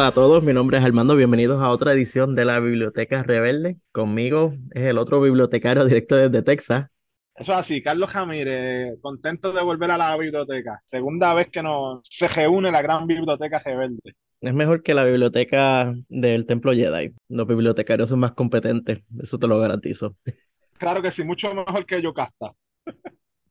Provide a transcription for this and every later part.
Hola a todos, mi nombre es Armando, bienvenidos a otra edición de la Biblioteca Rebelde. Conmigo es el otro bibliotecario directo desde Texas. Eso es así, Carlos Jamírez, contento de volver a la biblioteca. Segunda vez que nos se reúne la gran biblioteca rebelde. Es mejor que la biblioteca del Templo Jedi. Los bibliotecarios son más competentes, eso te lo garantizo. Claro que sí, mucho mejor que Yocasta.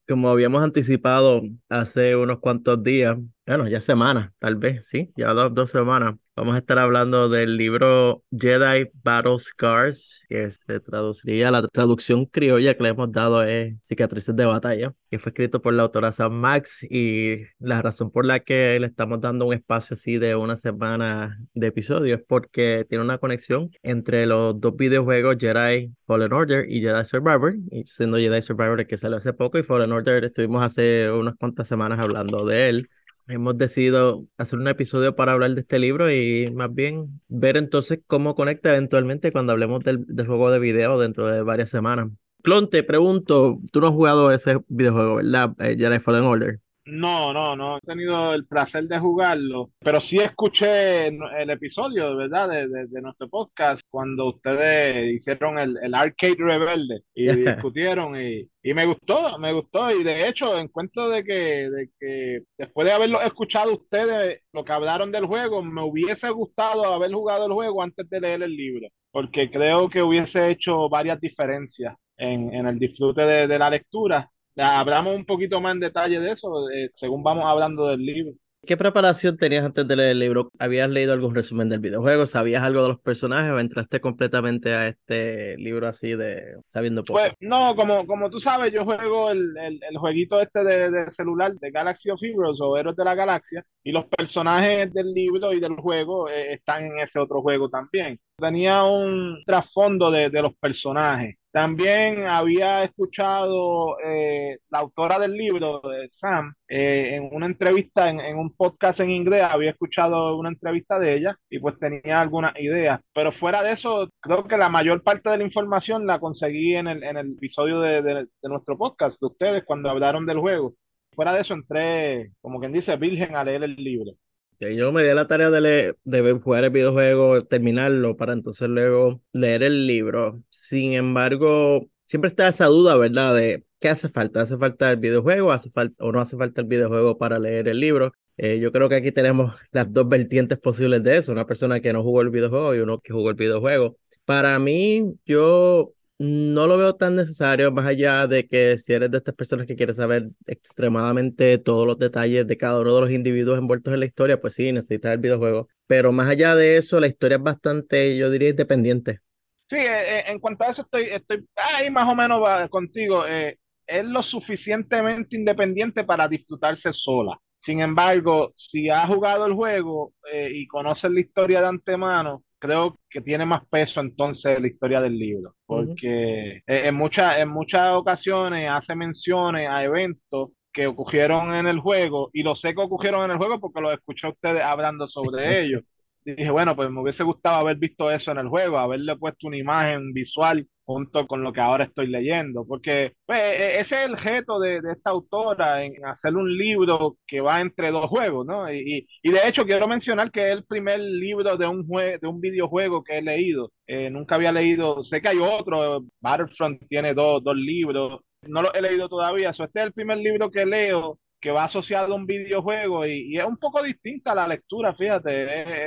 Como habíamos anticipado hace unos cuantos días, bueno, ya semanas, tal vez, sí, ya dos, dos semanas, Vamos a estar hablando del libro Jedi Battle Scars, que se traduciría, la traducción criolla que le hemos dado es Cicatrices de Batalla, que fue escrito por la autora Sam Max y la razón por la que le estamos dando un espacio así de una semana de episodio es porque tiene una conexión entre los dos videojuegos Jedi Fallen Order y Jedi Survivor, y siendo Jedi Survivor el que salió hace poco y Fallen Order estuvimos hace unas cuantas semanas hablando de él hemos decidido hacer un episodio para hablar de este libro y más bien ver entonces cómo conecta eventualmente cuando hablemos del, juego de video dentro de varias semanas. Clon, te pregunto, tú no has jugado ese videojuego, ¿verdad? Eh, Jedi Fallen Order. No, no, no he tenido el placer de jugarlo, pero sí escuché el episodio, ¿verdad? De, de, nuestro podcast cuando ustedes hicieron el, el Arcade Rebelde y discutieron y, y, me gustó, me gustó y de hecho encuentro de que, de que después de haberlo escuchado ustedes lo que hablaron del juego, me hubiese gustado haber jugado el juego antes de leer el libro, porque creo que hubiese hecho varias diferencias en, en el disfrute de, de la lectura hablamos un poquito más en detalle de eso, eh, según vamos hablando del libro. ¿Qué preparación tenías antes de leer el libro? ¿Habías leído algún resumen del videojuego? ¿Sabías algo de los personajes o entraste completamente a este libro así de sabiendo poco? Pues no, como, como tú sabes, yo juego el, el, el jueguito este de, de, celular de Galaxy of Heroes o Héroes de la Galaxia y los personajes del libro y del juego eh, están en ese otro juego también. Tenía un trasfondo de, de los personajes también había escuchado eh, la autora del libro, Sam, eh, en una entrevista, en, un podcast en inglés, había escuchado una entrevista de ella y pues tenía algunas ideas. Pero fuera de eso, creo que la mayor parte de la información la conseguí en el, en el episodio de, de nuestro podcast, de ustedes, cuando hablaron del juego. Fuera de eso, entré, como quien dice, virgen a leer el libro. Yo me di la tarea de, leer, de jugar el videojuego, terminarlo, para entonces luego leer el libro. Sin embargo, siempre está esa duda, ¿verdad? De qué hace falta. ¿Hace falta el videojuego hace falta, o no hace falta el videojuego para leer el libro? Eh, yo creo que aquí tenemos las dos vertientes posibles de eso. Una persona que no jugó el videojuego y uno que jugó el videojuego. Para mí, yo no lo veo tan necesario, más allá de que si eres de estas personas que quieres saber extremadamente todos los detalles de cada uno de los individuos envueltos en la historia, pues sí, necesitas el videojuego. Pero más allá de eso, la historia es bastante, yo diría, independiente. Sí, eh, eh, en cuanto a eso estoy, estoy ahí más o menos contigo. Eh, es lo suficientemente independiente para disfrutarse sola. Sin embargo, si has jugado el juego y conoces la historia de antemano, creo que tiene más peso entonces la historia del libro, porque en, muchas en muchas ocasiones hace menciones a eventos que ocurrieron en el juego, y lo sé que ocurrieron en el juego porque lo escuché a ustedes hablando sobre ellos. Y dije, bueno, pues me hubiese gustado haber visto eso en el juego, haberle puesto una imagen visual junto con lo que ahora estoy leyendo, porque pues, e, e, ese es el reto de, esta autora en hacer un libro que va entre dos juegos, ¿no? Y, y de hecho quiero mencionar que es el primer libro de un, de un videojuego que he leído. Eh, nunca había leído, sé que hay otro, Battlefront tiene dos, dos libros, no lo he leído todavía, so, este es el primer libro que leo que va asociado a un videojuego y, es un poco distinta la lectura, fíjate,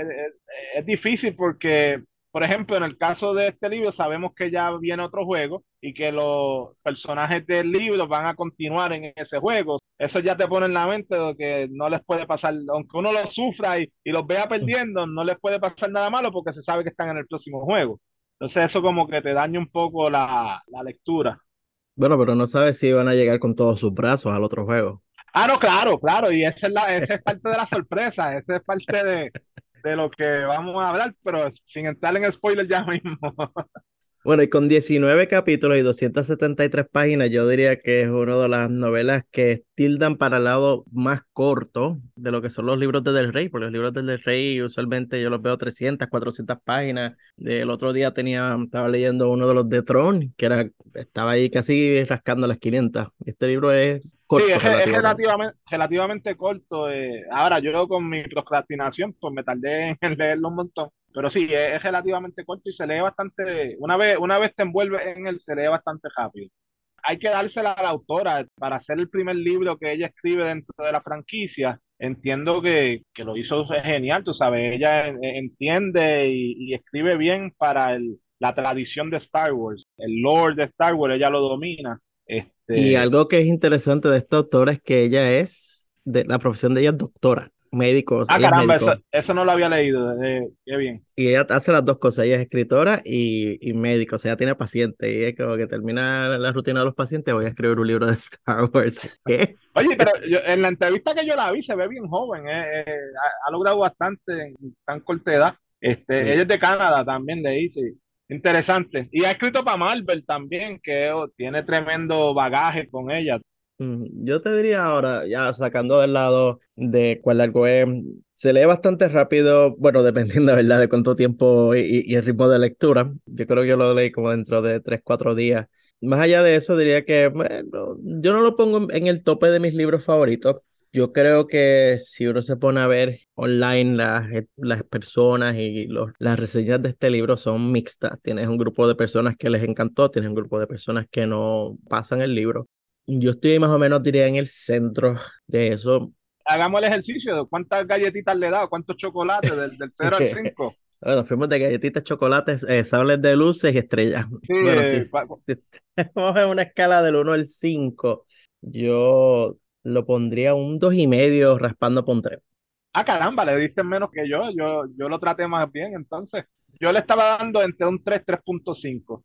es, difícil porque, por ejemplo, en el caso de este libro sabemos que ya viene otro juego y que los personajes del libro van a continuar en ese juego. Eso ya te pone en la mente de que no les puede pasar, aunque uno lo sufra y, los vea perdiendo, no les puede pasar nada malo porque se sabe que están en el próximo juego. Entonces eso como que te daña un poco la, la lectura. Bueno, pero no sabes si van a llegar con todos sus brazos al otro juego. Ah, no, claro, claro, y esa es, la, esa es parte de la sorpresa, esa es parte de, de, lo que vamos a hablar, pero sin entrar en spoiler ya mismo. Bueno, y con 19 capítulos y 273 páginas, yo diría que es una de las novelas que tildan para el lado más corto de lo que son los libros de Del Rey, porque los libros de Del Rey usualmente yo los veo 300, 400 páginas. El otro día tenía, estaba leyendo uno de los de Tron, que era, estaba ahí casi rascando las 500. Este libro es corto. Sí, es, relativamente, relativamente corto. Eh. Ahora, yo con mi procrastinación, pues me tardé en leerlo un montón. Pero sí, es, relativamente corto y se lee bastante, una vez, una vez te envuelve en él, se lee bastante rápido. Hay que dársela a la autora para hacer el primer libro que ella escribe dentro de la franquicia. Entiendo que, que lo hizo genial, tú sabes, ella entiende y, escribe bien para el, la tradición de Star Wars. El lore de Star Wars, ella lo domina. Este... Y algo que es interesante de esta autora es que ella es, de la profesión de ella es doctora médicos. Ah, caramba, eso, no lo había leído. Eh, qué bien. Y ella hace las dos cosas. Ella es escritora y, y médico. O sea, ella tiene pacientes. Y es como que termina la rutina de los pacientes. Voy a escribir un libro de Star Wars. Oye, pero en la entrevista que yo la vi, se ve bien joven. Eh, eh, ha, logrado bastante en tan corta edad. Este, Ella es de Canadá también, de ahí, sí. Interesante. Y ha escrito para Marvel también, que oh, tiene tremendo bagaje con ella. Yo te diría ahora, ya sacando del lado de cuál largo es, se lee bastante rápido, bueno, dependiendo, ¿verdad?, de cuánto tiempo y, el ritmo de lectura. Yo creo que yo lo leí como dentro de 3, 4 días. Más allá de eso, diría que, bueno, yo no lo pongo en el tope de mis libros favoritos. Yo creo que si uno se pone a ver online las, las personas y los, las reseñas de este libro son mixtas. Tienes un grupo de personas que les encantó, tienes un grupo de personas que no pasan el libro. Yo estoy más o menos, diría, en el centro de eso. Hagamos el ejercicio de cuántas galletitas le he dado, cuántos chocolates, del, del 0 al 5. Bueno, fuimos de galletitas, chocolates, eh, sables de luces y estrellas. Sí, bueno, sí. Vamos a una escala del 1 al 5. Yo lo pondría un 2 y medio raspando por un 3. Ah, caramba, le diste menos que yo. Yo, yo lo traté más bien, entonces. Yo le estaba dando entre un 3, 3.5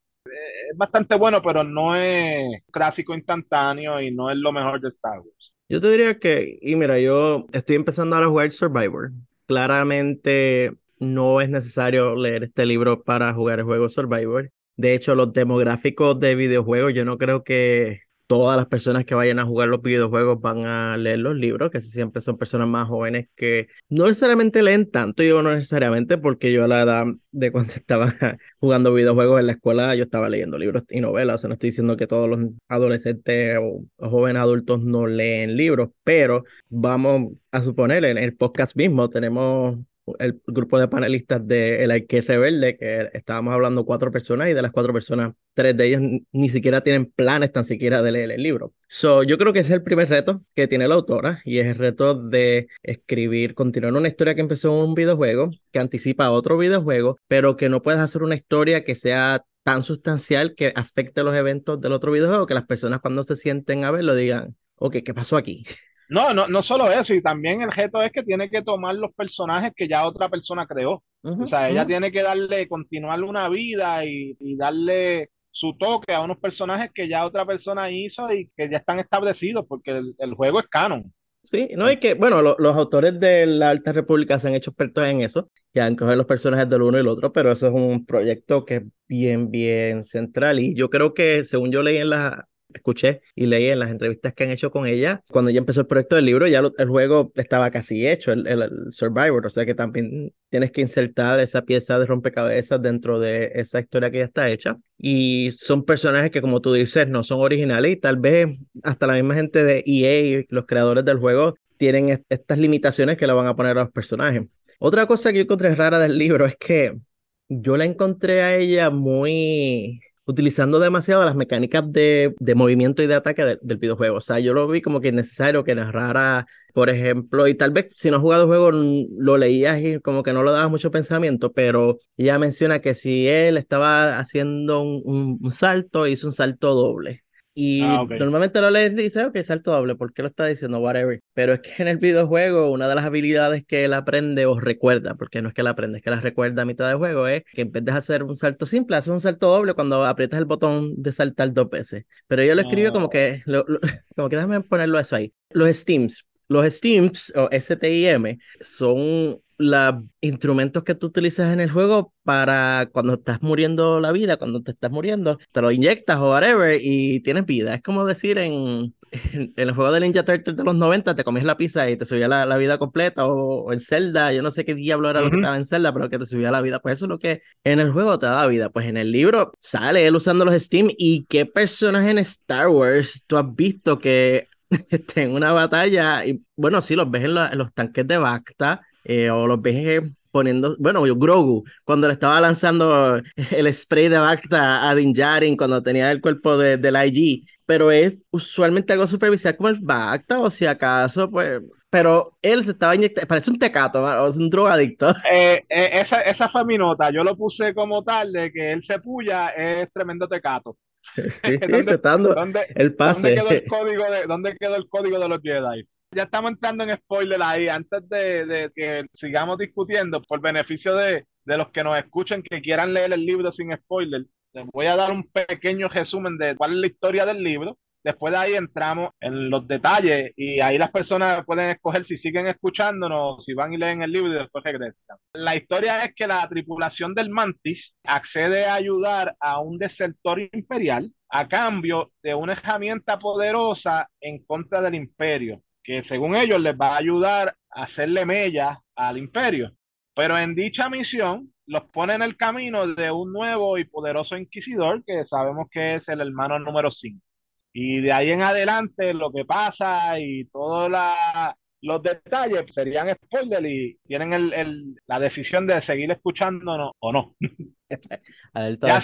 es bastante bueno, pero no es clásico instantáneo y no es lo mejor de Star Wars. Yo te diría que, y mira, yo estoy empezando a jugar Survivor. Claramente no es necesario leer este libro para jugar el juego Survivor. De hecho, los demográficos de videojuegos, yo no creo que todas las personas que vayan a jugar los videojuegos van a leer los libros, que siempre son personas más jóvenes que no necesariamente leen tanto, yo no necesariamente, porque yo a la edad de cuando estaba jugando videojuegos en la escuela, yo estaba leyendo libros y novelas, no estoy diciendo que todos los adolescentes o, jóvenes adultos no leen libros, pero vamos a suponer, en el podcast mismo tenemos el grupo de panelistas de El Arque Rebelde, que estábamos hablando cuatro personas y de las cuatro personas, tres de ellas ni siquiera tienen planes tan siquiera de leer el libro. So, yo creo que ese es el primer reto que tiene la autora y es el reto de escribir, continuar una historia que empezó en un videojuego, que anticipa otro videojuego, pero que no puedes hacer una historia que sea tan sustancial que afecte los eventos del otro videojuego, que las personas cuando se sienten a verlo digan, ok, ¿qué pasó aquí? No, no, no solo eso, y también el reto es que tiene que tomar los personajes que ya otra persona creó. o sea, ella tiene que darle, continuar una vida y, darle su toque a unos personajes que ya otra persona hizo y que ya están establecidos, porque el, juego es canon. Sí, no, y que, bueno, los autores de la Alta República se han hecho expertos en eso, ya han cogido los personajes del uno y el otro, pero eso es un proyecto que es bien, bien central. Y yo creo que, según yo leí en la, escuché y leí en las entrevistas que han hecho con ella, cuando ya empezó el proyecto del libro, ya el juego estaba casi hecho, el, el, Survivor, o sea que también tienes que insertar esa pieza de rompecabezas dentro de esa historia que ya está hecha. Y son personajes que, como tú dices, no son originales y tal vez hasta la misma gente de EA, los creadores del juego, tienen estas limitaciones que le van a poner a los personajes. Otra cosa que yo encontré rara del libro es que yo la encontré a ella muy utilizando demasiado las mecánicas de, de movimiento y de ataque del videojuego. O sea, yo lo vi como que es necesario que narrara, por ejemplo, y tal vez si no has jugado el juego lo leías y como que no le dabas mucho pensamiento, pero ella menciona que si él estaba haciendo un salto, hizo un salto doble. Y ah, normalmente lo lees y dice, ok, salto doble, ¿por qué lo está diciendo? Whatever. Pero es que en el videojuego, una de las habilidades que él aprende o recuerda, porque no es que la aprende, es que la recuerda a mitad del juego, es que en vez de hacer un salto simple, hace un salto doble cuando aprietas el botón de saltar dos veces. Pero yo lo escribo como que, como que déjame ponerlo eso ahí. Los Steams. Los Steams o STIM son los instrumentos que tú utilizas en el juego para cuando estás muriendo la vida, cuando te estás muriendo, te lo inyectas o whatever y tienes vida. Es como decir en, en, el juego de Ninja Turtles de los 90 te comías la pizza y te subía la, la vida completa o, en Zelda, yo no sé qué diablo era lo que estaba en Zelda, pero que te subía la vida. Pues eso es lo que en el juego te da vida. Pues en el libro sale él usando los Steam y qué personaje en Star Wars tú has visto que en una batalla y bueno, sí, los ves en, en los tanques de Bacta eh, o los ves poniendo, bueno, Grogu, cuando le estaba lanzando el spray de Bacta a Din Djarin cuando tenía el cuerpo de, del IG, pero es usualmente algo superficial como el Bacta, o si acaso, pues, pero él se estaba inyectando, parece un tecato, o es un drogadicto. Eh, eh, esa, esa fue mi nota, yo lo puse como tal de que él se puya, es tremendo tecato. ¿Dónde, el pase. ¿dónde quedó el, código de, ¿Dónde quedó el código de los Jedi? Ya estamos entrando en spoiler ahí. Antes de, que sigamos discutiendo, por beneficio de, los que nos escuchen que quieran leer el libro sin spoiler, les voy a dar un pequeño resumen de cuál es la historia del libro. Después de ahí entramos en los detalles y ahí las personas pueden escoger si siguen escuchándonos, si van y leen el libro y después regresan. La historia es que la tripulación del Mantis accede a ayudar a un desertor imperial a cambio de una herramienta poderosa en contra del imperio que según ellos les va a ayudar a hacerle mella al imperio. Pero en dicha misión los pone en el camino de un nuevo y poderoso inquisidor que sabemos que es el hermano número 5. Y de ahí en adelante lo que pasa y todos los detalles serían spoiler y tienen el, la decisión de seguir escuchándonos o no. ya,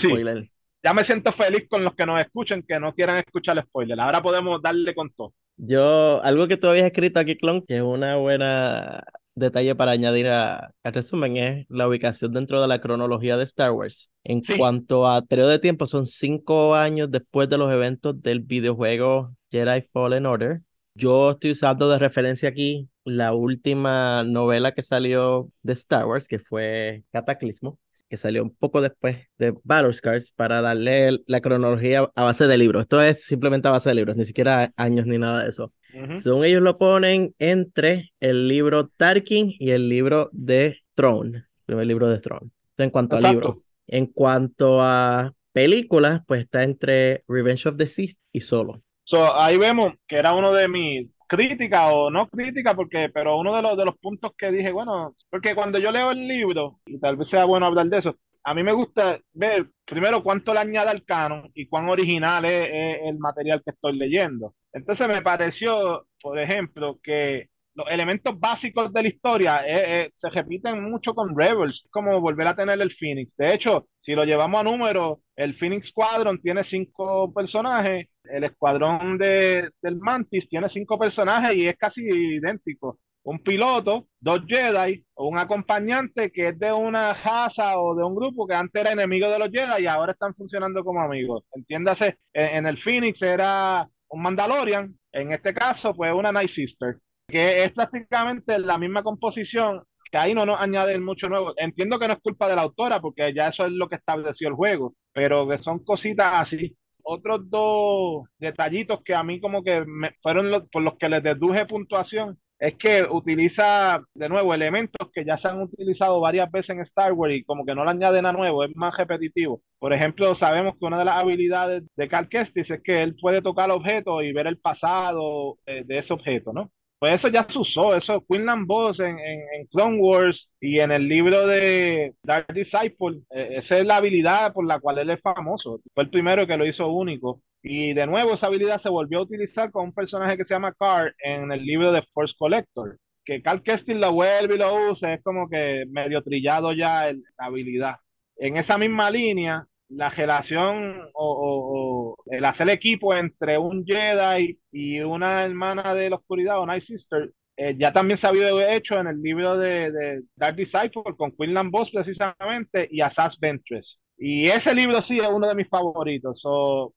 ya me siento feliz con los que nos escuchen que no quieran escuchar spoiler. Ahora podemos darle con todo. Yo, algo que tú habías escrito aquí, Clon, que es una buena detalle para añadir a, al resumen, es la ubicación dentro de la cronología de Star Wars. En cuanto a periodo de tiempo, son cinco años después de los eventos del videojuego Jedi Fallen Order. Yo estoy usando de referencia aquí la última novela que salió de Star Wars, que fue Cataclismo que salió un poco después de Battle Scars para darle la cronología a base de libros. Esto es simplemente a base de libros, ni siquiera años ni nada de eso. Según ellos lo ponen entre el libro Tarkin y el libro de Throne, el primer libro de Throne. en cuanto a libros. En cuanto a películas, pues está entre Revenge of the Sith y Solo. So, ahí vemos que era uno de mis crítica o no crítica, porque, pero uno de los, de los puntos que dije, bueno, porque cuando yo leo el libro, y tal vez sea bueno hablar de eso, a mí me gusta ver primero cuánto le añade al canon y cuán original es, el material que estoy leyendo. Entonces me pareció, por ejemplo, que los elementos básicos de la historia eh, eh, se repiten mucho con Rebels, como volver a tener el Phoenix. De hecho, si lo llevamos a números, el Phoenix Squadron tiene cinco personajes, el escuadrón de, del Mantis tiene cinco personajes y es casi idéntico. Un piloto, dos Jedi, un acompañante que es de una raza o de un grupo que antes era enemigo de los Jedi y ahora están funcionando como amigos. Entiéndase, en, el Phoenix era un Mandalorian, en este caso, pues una Night Sister, que es prácticamente la misma composición que ahí no nos añaden mucho nuevo. Entiendo que no es culpa de la autora, porque ya eso es lo que estableció el juego, pero que son cositas así otros dos detallitos que a mí como que me fueron por los que les deduje puntuación es que utiliza de nuevo elementos que ya se han utilizado varias veces en Star Wars y como que no le añaden a nuevo, es más repetitivo. Por ejemplo, sabemos que una de las habilidades de Cal Kestis es que él puede tocar objetos y ver el pasado de ese objeto, ¿no? Pues eso ya se usó, eso Quinlan Boss en, en, Clone Wars y en el libro de Dark Disciple, eh, esa es la habilidad por la cual él es famoso, fue el primero que lo hizo único. Y de nuevo esa habilidad se volvió a utilizar con un personaje que se llama Carl en el libro de Force Collector. Que Carl Kestin lo vuelve y lo usa, es como que medio trillado ya la habilidad. En esa misma línea, la relación o, el hacer equipo entre un Jedi y una hermana de la oscuridad o Night Sister eh, ya también se había hecho en el libro de, Dark Disciple con Quinlan Boss precisamente y Assas Ventress. Y ese libro sí es uno de mis favoritos.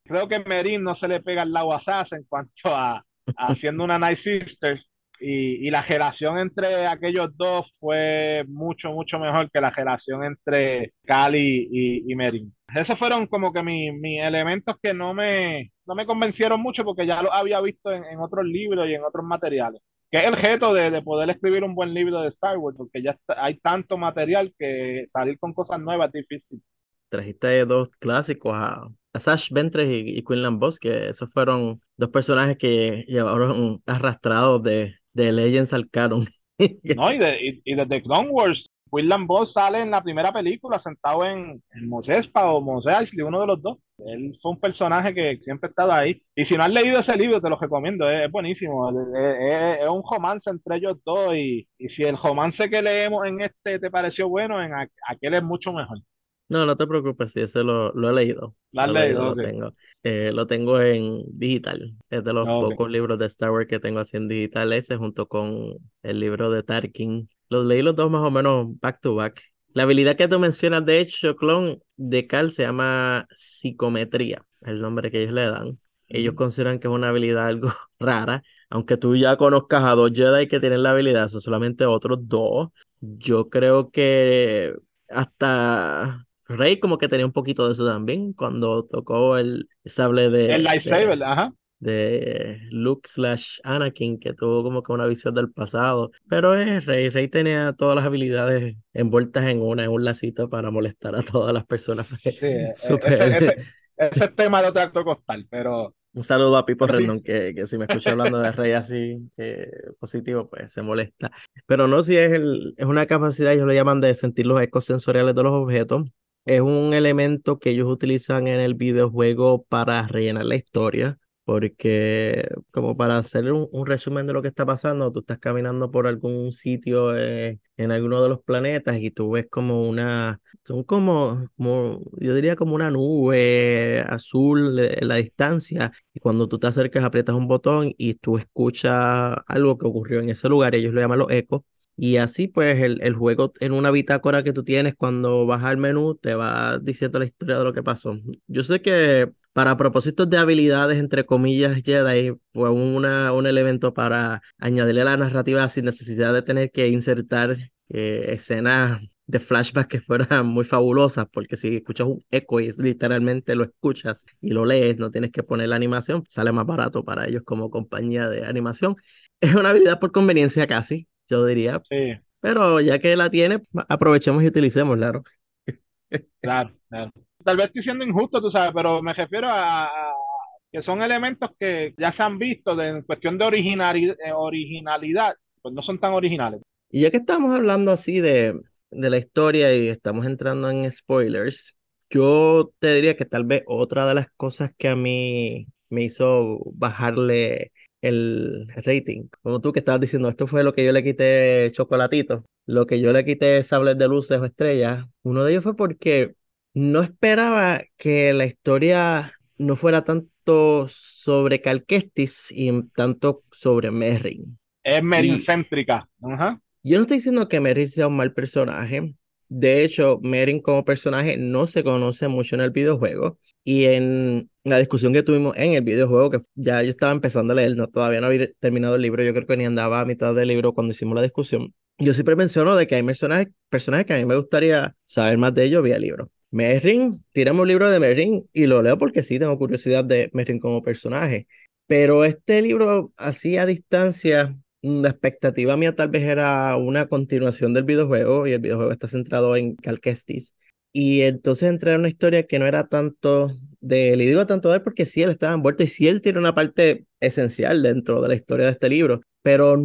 creo que Merin no se le pega al lado a Assas en cuanto a, haciendo una Night Sister. Y, la relación entre aquellos dos fue mucho, mucho mejor que la relación entre Cali y, y Merin. Esos fueron como que mis, elementos que no me, no me convencieron mucho porque ya los había visto en, otros libros y en otros materiales. que es el reto de, de, poder escribir un buen libro de Star Wars, porque ya está, hay tanto material que salir con cosas nuevas es difícil. Trajiste dos clásicos a, a Sash Ventres y, y Quinlan Boss, que esos fueron dos personajes que llevaron arrastrados de, de Legends al canon. no, y de, y, y de The Clone Wars, William Boss sale en la primera película sentado en, en Mosespa o Mos Eisley, uno de los dos. Él fue un personaje que siempre ha estado ahí. Y si no has leído ese libro, te lo recomiendo, es, es buenísimo. Es, es, es, un romance entre ellos dos. Y, y, si el romance que leemos en este te pareció bueno, en aquel es mucho mejor. No, no te preocupes, sí, ese lo, lo he leído. ¿Lo has leído? Lo tengo. Eh, lo tengo en digital. Es de los okay. pocos libros de Star Wars que tengo así en digital, ese junto con el libro de Tarkin. Los leí los dos más o menos back to back. La habilidad que tú mencionas, de hecho, clon de Cal se llama psicometría, el nombre que ellos le dan. Ellos mm. consideran que es una habilidad algo rara, aunque tú ya conozcas a dos Jedi que tienen la habilidad, son solamente otros dos. Yo creo que hasta Rey como que tenía un poquito de eso también cuando tocó el sable de... El lightsaber, de, ajá. De Luke slash Anakin, que tuvo como que una visión del pasado. Pero es Rey. Rey tenía todas las habilidades envueltas en una, en un lacito para molestar a todas las personas. Sí, Super... ese, ese, ese tema de tracto costal, pero... Un saludo a Pipo Rendón, que, que si me escucha hablando de Rey así eh, positivo, pues se molesta. Pero no, si es, el, es una capacidad, ellos lo llaman de sentir los ecos sensoriales de los objetos es un elemento que ellos utilizan en el videojuego para rellenar la historia, porque como para hacer un, un resumen de lo que está pasando, tú estás caminando por algún sitio eh, en alguno de los planetas y tú ves como una, son como, como, yo diría como una nube azul en la distancia y cuando tú te acercas aprietas un botón y tú escuchas algo que ocurrió en ese lugar, ellos lo llaman los ecos y así pues el, el, juego en una bitácora que tú tienes cuando vas al menú te va diciendo la historia de lo que pasó. Yo sé que para propósitos de habilidades, entre comillas, Jedi fue una, un elemento para añadirle a la narrativa sin necesidad de tener que insertar eh, escenas de flashback que fueran muy fabulosas, porque si escuchas un eco y literalmente lo escuchas y lo lees, no tienes que poner la animación, sale más barato para ellos como compañía de animación. Es una habilidad por conveniencia casi, yo diría. Sí. Pero ya que la tiene, aprovechemos y utilicemos, claro. Claro, claro. Tal vez estoy siendo injusto, tú sabes, pero me refiero a, a que son elementos que ya se han visto de, en cuestión de originalidad, originalidad, pues no son tan originales. Y ya que estamos hablando así de, de la historia y estamos entrando en spoilers, yo te diría que tal vez otra de las cosas que a mí me hizo bajarle el rating. Como tú que estabas diciendo, esto fue lo que yo le quité chocolatito, lo que yo le quité sables de luces o estrellas. Uno de ellos fue porque no esperaba que la historia no fuera tanto sobre Calquestis y tanto sobre Merrin. Es Merrin céntrica. Uh -huh. Yo no estoy diciendo que Merrin sea un mal personaje. De hecho, Merrin como personaje no se conoce mucho en el videojuego. Y en la discusión que tuvimos en el videojuego, que ya yo estaba empezando a leer, todavía no había terminado el libro, yo creo que ni andaba a mitad del libro cuando hicimos la discusión. Yo siempre menciono de que hay personajes, personajes que a mí me gustaría saber más de ellos vía libro. Merrin, tiramos un libro de Merrin y lo leo porque sí tengo curiosidad de Merrin como personaje. Pero este libro, así a distancia, la expectativa mía tal vez era una continuación del videojuego y el videojuego está centrado en Cal Kestis. Y entonces entré en una historia que no era tanto de él, y digo tanto de él porque sí él estaba envuelto y sí él tiene una parte esencial dentro de la historia de este libro, pero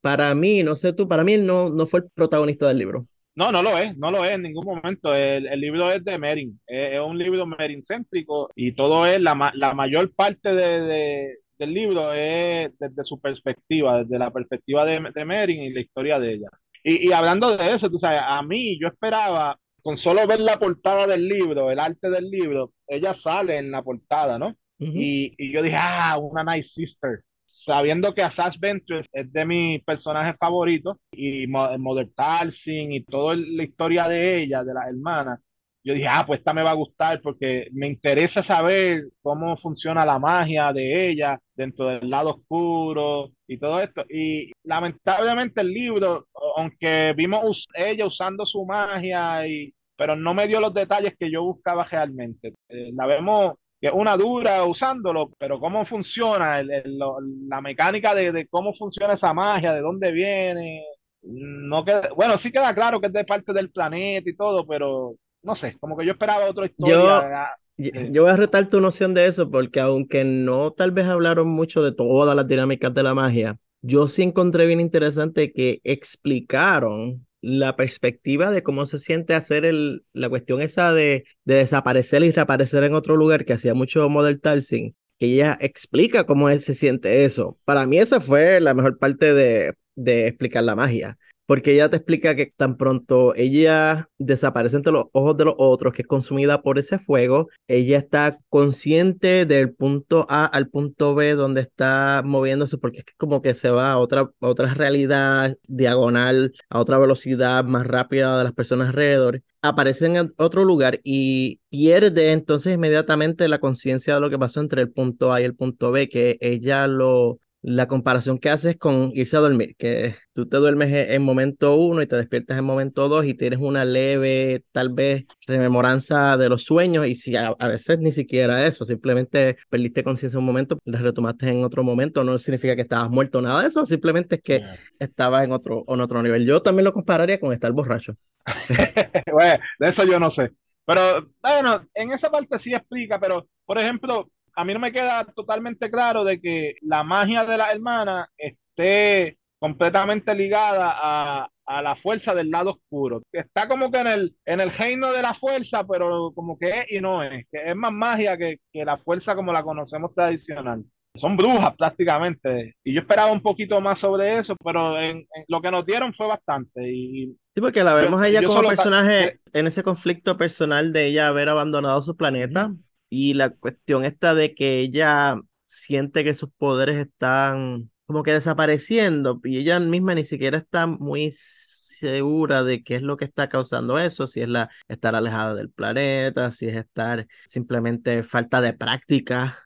para mí, no sé tú, para mí él no, no fue el protagonista del libro. No, no lo es, no lo es en ningún momento. El, el libro es de Merin, es, un libro Merin céntrico y todo es, la, la mayor parte de, del libro es desde su perspectiva, desde la perspectiva de, de Merin y la historia de ella. Y, y hablando de eso, tú sabes, a mí yo esperaba con solo ver la portada del libro, el arte del libro, ella sale en la portada, ¿no? Uh -huh. y, y, yo dije, ah, una Night Sister. Sabiendo que Asajj Ventress es de mis personajes favoritos y Mother Talcin y toda la historia de ella, de la hermana, yo dije, ah, pues esta me va a gustar porque me interesa saber cómo funciona la magia de ella dentro del lado oscuro y todo esto. Y lamentablemente el libro, aunque vimos ella usando su magia y pero no me dio los detalles que yo buscaba realmente. Eh, la vemos que es una dura usándolo, pero cómo funciona, la mecánica de, de, cómo funciona esa magia, de dónde viene, no queda, bueno, sí queda claro que es de parte del planeta y todo, pero no sé, como que yo esperaba otra historia. Yo, yo voy a retar tu noción de eso porque aunque no tal vez hablaron mucho de todas las dinámicas de la magia, yo sí encontré bien interesante que explicaron la perspectiva de cómo se siente hacer el, la cuestión esa de, de desaparecer y reaparecer en otro lugar que hacía mucho Model Talsing, que ella explica cómo se siente eso. Para mí esa fue la mejor parte de, de explicar la magia porque ella te explica que tan pronto ella desaparece entre los ojos de los otros, que es consumida por ese fuego, ella está consciente del punto A al punto B donde está moviéndose, porque es como que se va a otra, otra realidad diagonal, a otra velocidad más rápida de las personas alrededor aparece en otro lugar y pierde entonces inmediatamente la conciencia de lo que pasó entre el punto A y el punto B, que ella lo, la comparación que haces con irse a dormir, que tú te duermes e-, en momento uno y te despiertas en momento dos y tienes una leve, tal vez, rememoranza de los sueños y si a, veces ni siquiera eso, simplemente perdiste conciencia un momento, la retomaste en otro momento, no significa que estabas muerto, nada de eso, simplemente es que estabas en otro, en otro nivel. Yo también lo compararía con estar borracho. bueno, de eso yo no sé. Pero bueno, en esa parte sí explica, pero por ejemplo, a mí no me queda totalmente claro de que la magia de la hermana esté completamente ligada a, la fuerza del lado oscuro. Está como que en el, en el reino de la fuerza, pero como que es y no es, que es más magia que, la fuerza como la conocemos tradicional. Son brujas prácticamente. Y yo esperaba un poquito más sobre eso, pero en, lo que nos dieron fue bastante. Y, sí, porque la vemos a ella como personaje en ese conflicto personal de ella haber abandonado su planeta. Y la cuestión esta de que ella siente que sus poderes están como que desapareciendo y ella misma ni siquiera está muy segura de qué es lo que está causando eso, si es la estar alejada del planeta, si es estar simplemente falta de práctica,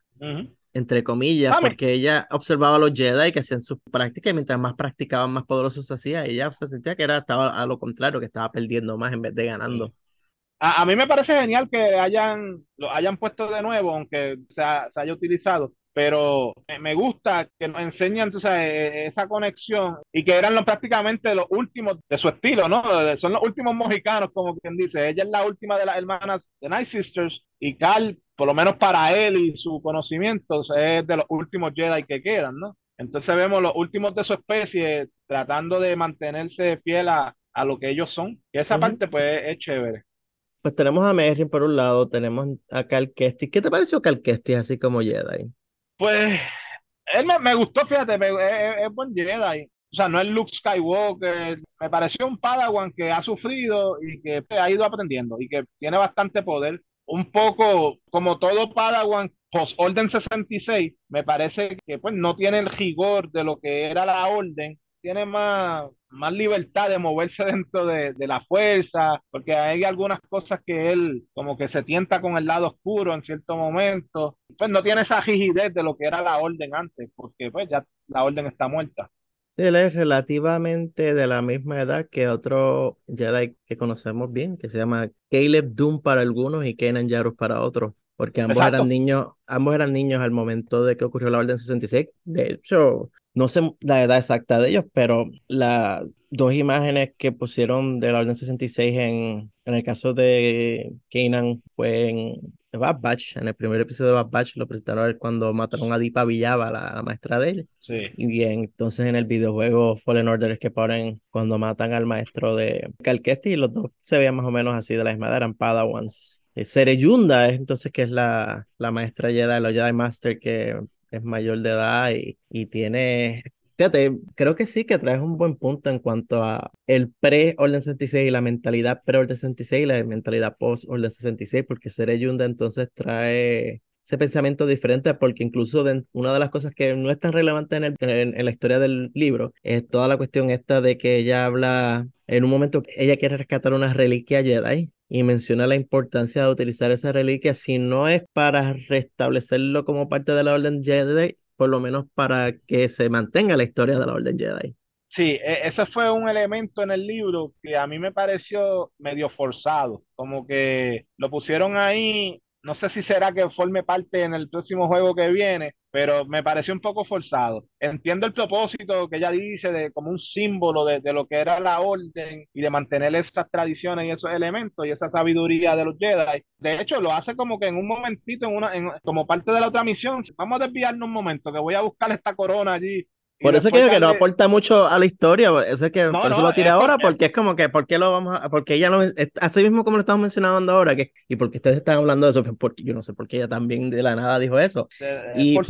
entre comillas, porque ella observaba a los Jedi que hacían sus prácticas y mientras más practicaban, más poderosos se hacía, ella se sentía que era estaba a lo contrario, que estaba perdiendo más en vez de ganando. A, mí me parece genial que hayan, lo hayan puesto de nuevo, aunque se, se haya utilizado, pero me gusta que nos enseñan entonces, e, esa conexión y que eran prácticamente los últimos de su estilo, ¿no? Son los últimos mojicanos, como quien dice. Ella es la última de las hermanas de Night Sisters y Carl, por lo menos para él y su conocimiento, es de los últimos Jedi que quedan, ¿no? Entonces vemos los últimos de su especie tratando de mantenerse fiel a, a lo que ellos son. Y esa parte, pues, es chévere. Pues tenemos a Merrin por un lado, tenemos a Cal Kestis. ¿Qué te pareció Cal Kestis así como Jedi? Pues él me, gustó, fíjate, es, buen Jedi. O sea, no es Luke Skywalker. Me pareció un Padawan que ha sufrido y que ha ido aprendiendo y que tiene bastante poder. Un poco como todo Padawan post Orden 66, me parece que pues no tiene el rigor de lo que era la Orden tiene más, más libertad de moverse dentro de, la fuerza, porque hay algunas cosas que él como que se tienta con el lado oscuro en cierto momento, pues no tiene esa rigidez de lo que era la orden antes, porque pues ya la orden está muerta. Sí, él es relativamente de la misma edad que otro Jedi que conocemos bien, que se llama Caleb Doom para algunos y Kenan Jarrus para otros porque ambos eran niños, ambos eran niños al momento de que ocurrió la Orden 66. De hecho, no sé la edad exacta de ellos, pero las dos imágenes que pusieron de la Orden 66 en, en el caso de Kanan fue en Bad Batch, en el primer episodio de Bad Batch lo presentaron cuando mataron a Dipa Villava, la, maestra de él. Sí. Y bien, entonces en el videojuego Fallen Order es que ponen cuando matan al maestro de Calquesti y los dos se veían más o menos así de la misma edad, eran Padawans. Eh, Sereyunda es entonces que es la, la maestra Jedi, la Jedi Master que es mayor de edad y, y tiene Fíjate, creo que sí que traes un buen punto en cuanto a el pre-Orden 66 y la mentalidad pre-Orden 66 y la mentalidad post-Orden 66, porque Sereyunda entonces trae ese pensamiento diferente, porque incluso una de las cosas que no es tan relevante en, el, en, la historia del libro es toda la cuestión esta de que ella habla, en un momento ella quiere rescatar una reliquia Jedi y menciona la importancia de utilizar esa reliquia, si no es para restablecerlo como parte de la Orden Jedi, por lo menos para que se mantenga la historia de la Orden Jedi. Sí, e, ese fue un elemento en el libro que a mí me pareció medio forzado, como que lo pusieron ahí no sé si será que forme parte en el próximo juego que viene, pero me pareció un poco forzado. Entiendo el propósito que ella dice de como un símbolo de, de, lo que era la orden y de mantener esas tradiciones y esos elementos y esa sabiduría de los Jedi. De hecho, lo hace como que en un momentito, en una, en, como parte de la otra misión. Vamos a desviarnos un momento, que voy a buscar esta corona allí por eso creo que no aporta mucho a la historia, eso es que por eso lo tira ahora, porque es como que, ¿por qué lo vamos a, porque ella lo, así mismo como lo estamos mencionando ahora, que, y porque ustedes están hablando de eso, pues, porque yo no sé por qué ella también de la nada dijo eso. y, por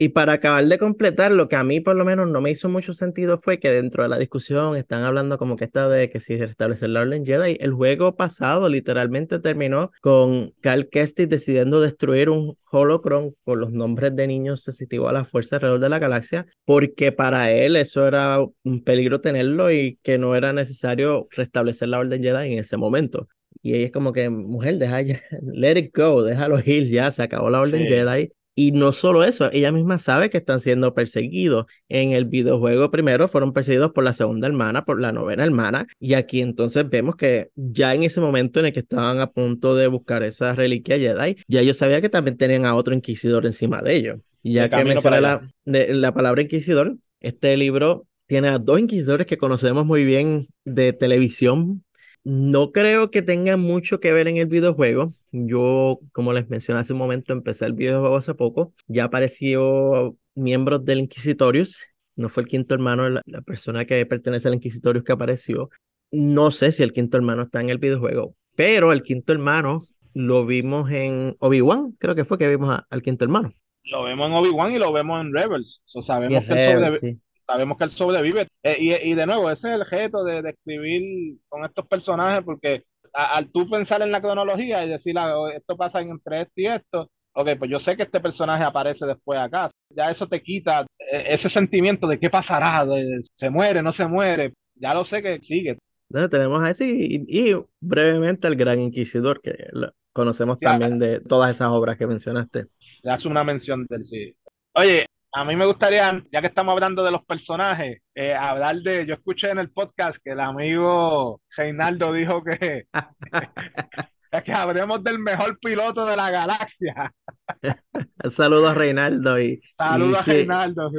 y para acabar de completar, lo que a mí por lo menos no me hizo mucho sentido fue que dentro de la discusión están hablando como que esta de que si restablecer la Orden Jedi, el juego pasado literalmente terminó con Cal Kestis decidiendo destruir un holocron con los nombres de niños sensitivos a la fuerza alrededor de la galaxia, porque para él eso era un peligro tenerlo y que no era necesario restablecer la Orden Jedi en ese momento. Y ella es como que, mujer, deja ya, let it go, déjalo ir, ya se acabó la Orden Jedi y no solo eso, ella misma sabe que están siendo perseguidos. En el videojuego primero fueron perseguidos por la segunda hermana, por la novena hermana, y aquí entonces vemos que ya en ese momento en el que estaban a punto de buscar esa reliquia Jedi, ya ellos sabían que también tenían a otro inquisidor encima de ellos. Y ya que menciona la, la palabra inquisidor, este libro tiene a dos inquisidores que conocemos muy bien de televisión no creo que tenga mucho que ver en el videojuego. Yo, como les mencioné hace un momento, empecé el videojuego hace poco. Ya apareció miembros del Inquisitorius. No fue el quinto hermano, la, la persona que pertenece al Inquisitorius que apareció. No sé si el quinto hermano está en el videojuego, pero el quinto hermano lo vimos en Obi-Wan. Creo que fue que vimos al quinto hermano. Lo vemos en Obi-Wan y lo vemos en Rebels. sabemos que Rebels, sabemos que él sobrevive. Eh, y, de nuevo, ese es el objeto de, escribir con estos personajes, porque al tú pensar en la cronología y decir, ah, oh, esto pasa entre esto y esto, ok, pues yo sé que este personaje aparece después acá. Ya eso te quita eh, ese sentimiento de qué pasará, de, se muere, no se muere. Ya lo sé que sigue. tenemos a ese y, brevemente al Gran Inquisidor, que conocemos también de todas esas obras que mencionaste. Le hace una mención del sí. Oye, a mí me gustaría, ya que estamos hablando de los personajes, eh, hablar de, yo escuché en el podcast que el amigo Reinaldo dijo que, que hablemos del mejor piloto de la galaxia. Saludos Reinaldo y saludos a Reinaldo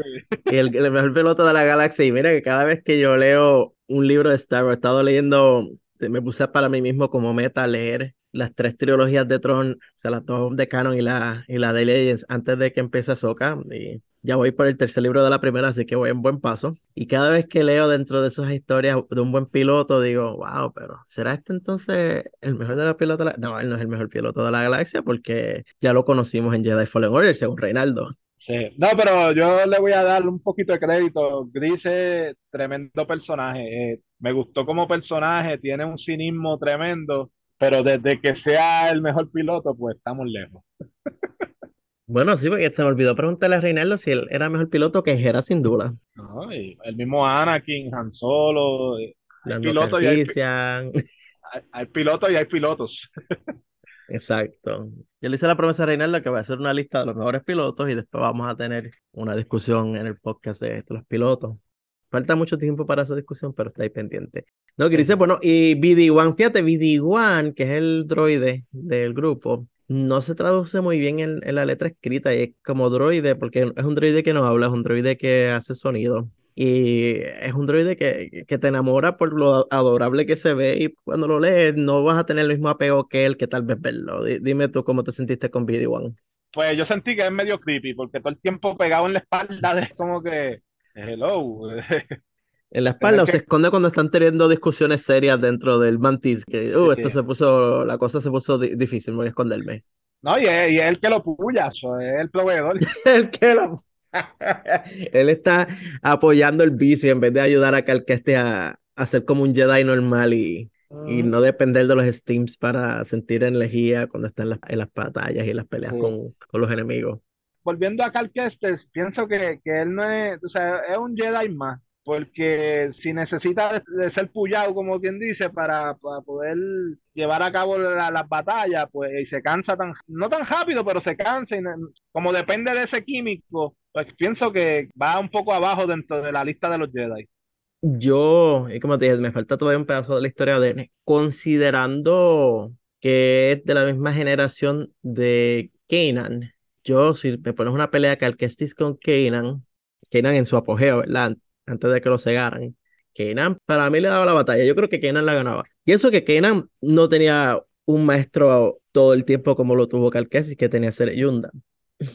y el, mejor piloto de la galaxia y mira que cada vez que yo leo un libro de Star Wars, he estado leyendo, me puse para mí mismo como meta leer las tres trilogías de Tron, o sea, las dos de Canon y la, y la de Legends antes de que empiece Ahsoka y ya voy por el tercer libro de la primera, así que voy en buen paso. Y cada vez que leo dentro de esas historias de un buen piloto, digo, wow, pero ¿será este entonces el mejor de los pilotos? No, él no es el mejor piloto de la galaxia porque ya lo conocimos en Jedi Fallen Order, según Reinaldo. Sí, no, pero yo le voy a dar un poquito de crédito. Gris es tremendo personaje. Eh, me gustó como personaje, tiene un cinismo tremendo, pero desde que sea el mejor piloto, pues estamos lejos. Bueno, sí, porque se me olvidó preguntarle a Reinaldo si él era mejor piloto que Jera, sin duda. No, el mismo Anakin, Han Solo, eh, hay pilotos, y hay, hay, pilotos y hay pilotos. Exacto. Yo le hice la promesa a Reinaldo que va a hacer una lista de los mejores pilotos y después vamos a tener una discusión en el podcast de los pilotos. Falta mucho tiempo para esa discusión, pero está ahí pendiente. No, que dice, bueno, y BD-1, fíjate, BD-1, que es el droide del grupo, no se traduce muy bien en, la letra escrita y es como droide, porque es un droide que no habla, es un droide que hace sonido. Y es un droide que, que te enamora por lo adorable que se ve y cuando lo lees no vas a tener el mismo apego que él que tal vez verlo. dime tú cómo te sentiste con BD-1. Pues yo sentí que es medio creepy porque todo el tiempo pegado en la espalda es como que, hello. En la espalda o se esconde cuando están teniendo discusiones serias dentro del mantis, que uh, esto se puso, la cosa se puso difícil, voy a esconderme. No, y es, y el que lo puya, es el proveedor. el que lo Él está apoyando el vicio en vez de ayudar a que a, a ser como un Jedi normal y, y mm. no depender de los steams para sentir energía cuando está en, en las batallas y las peleas con, con, los enemigos. Volviendo a Cal Kestis, pienso que, que él no es, o sea, es un Jedi más porque si necesita de, ser puyado, como quien dice, para, poder llevar a cabo las batallas, pues se cansa tan, no tan rápido, pero se cansa, y como depende de ese químico, pues pienso que va un poco abajo dentro de la lista de los Jedi. Yo, y como te dije, me falta todavía un pedazo de la historia de considerando que es de la misma generación de Kanan. Yo, si me pones una pelea Cal Kestis con Kanan, Kanan en su apogeo, ¿verdad? Antes de que lo cegaran. Kanan para mí le daba la batalla. Yo creo que Kanan la ganaba. Y eso que Kanan no tenía un maestro todo el tiempo como lo tuvo Cal Kestis, que tenía ser Yunda.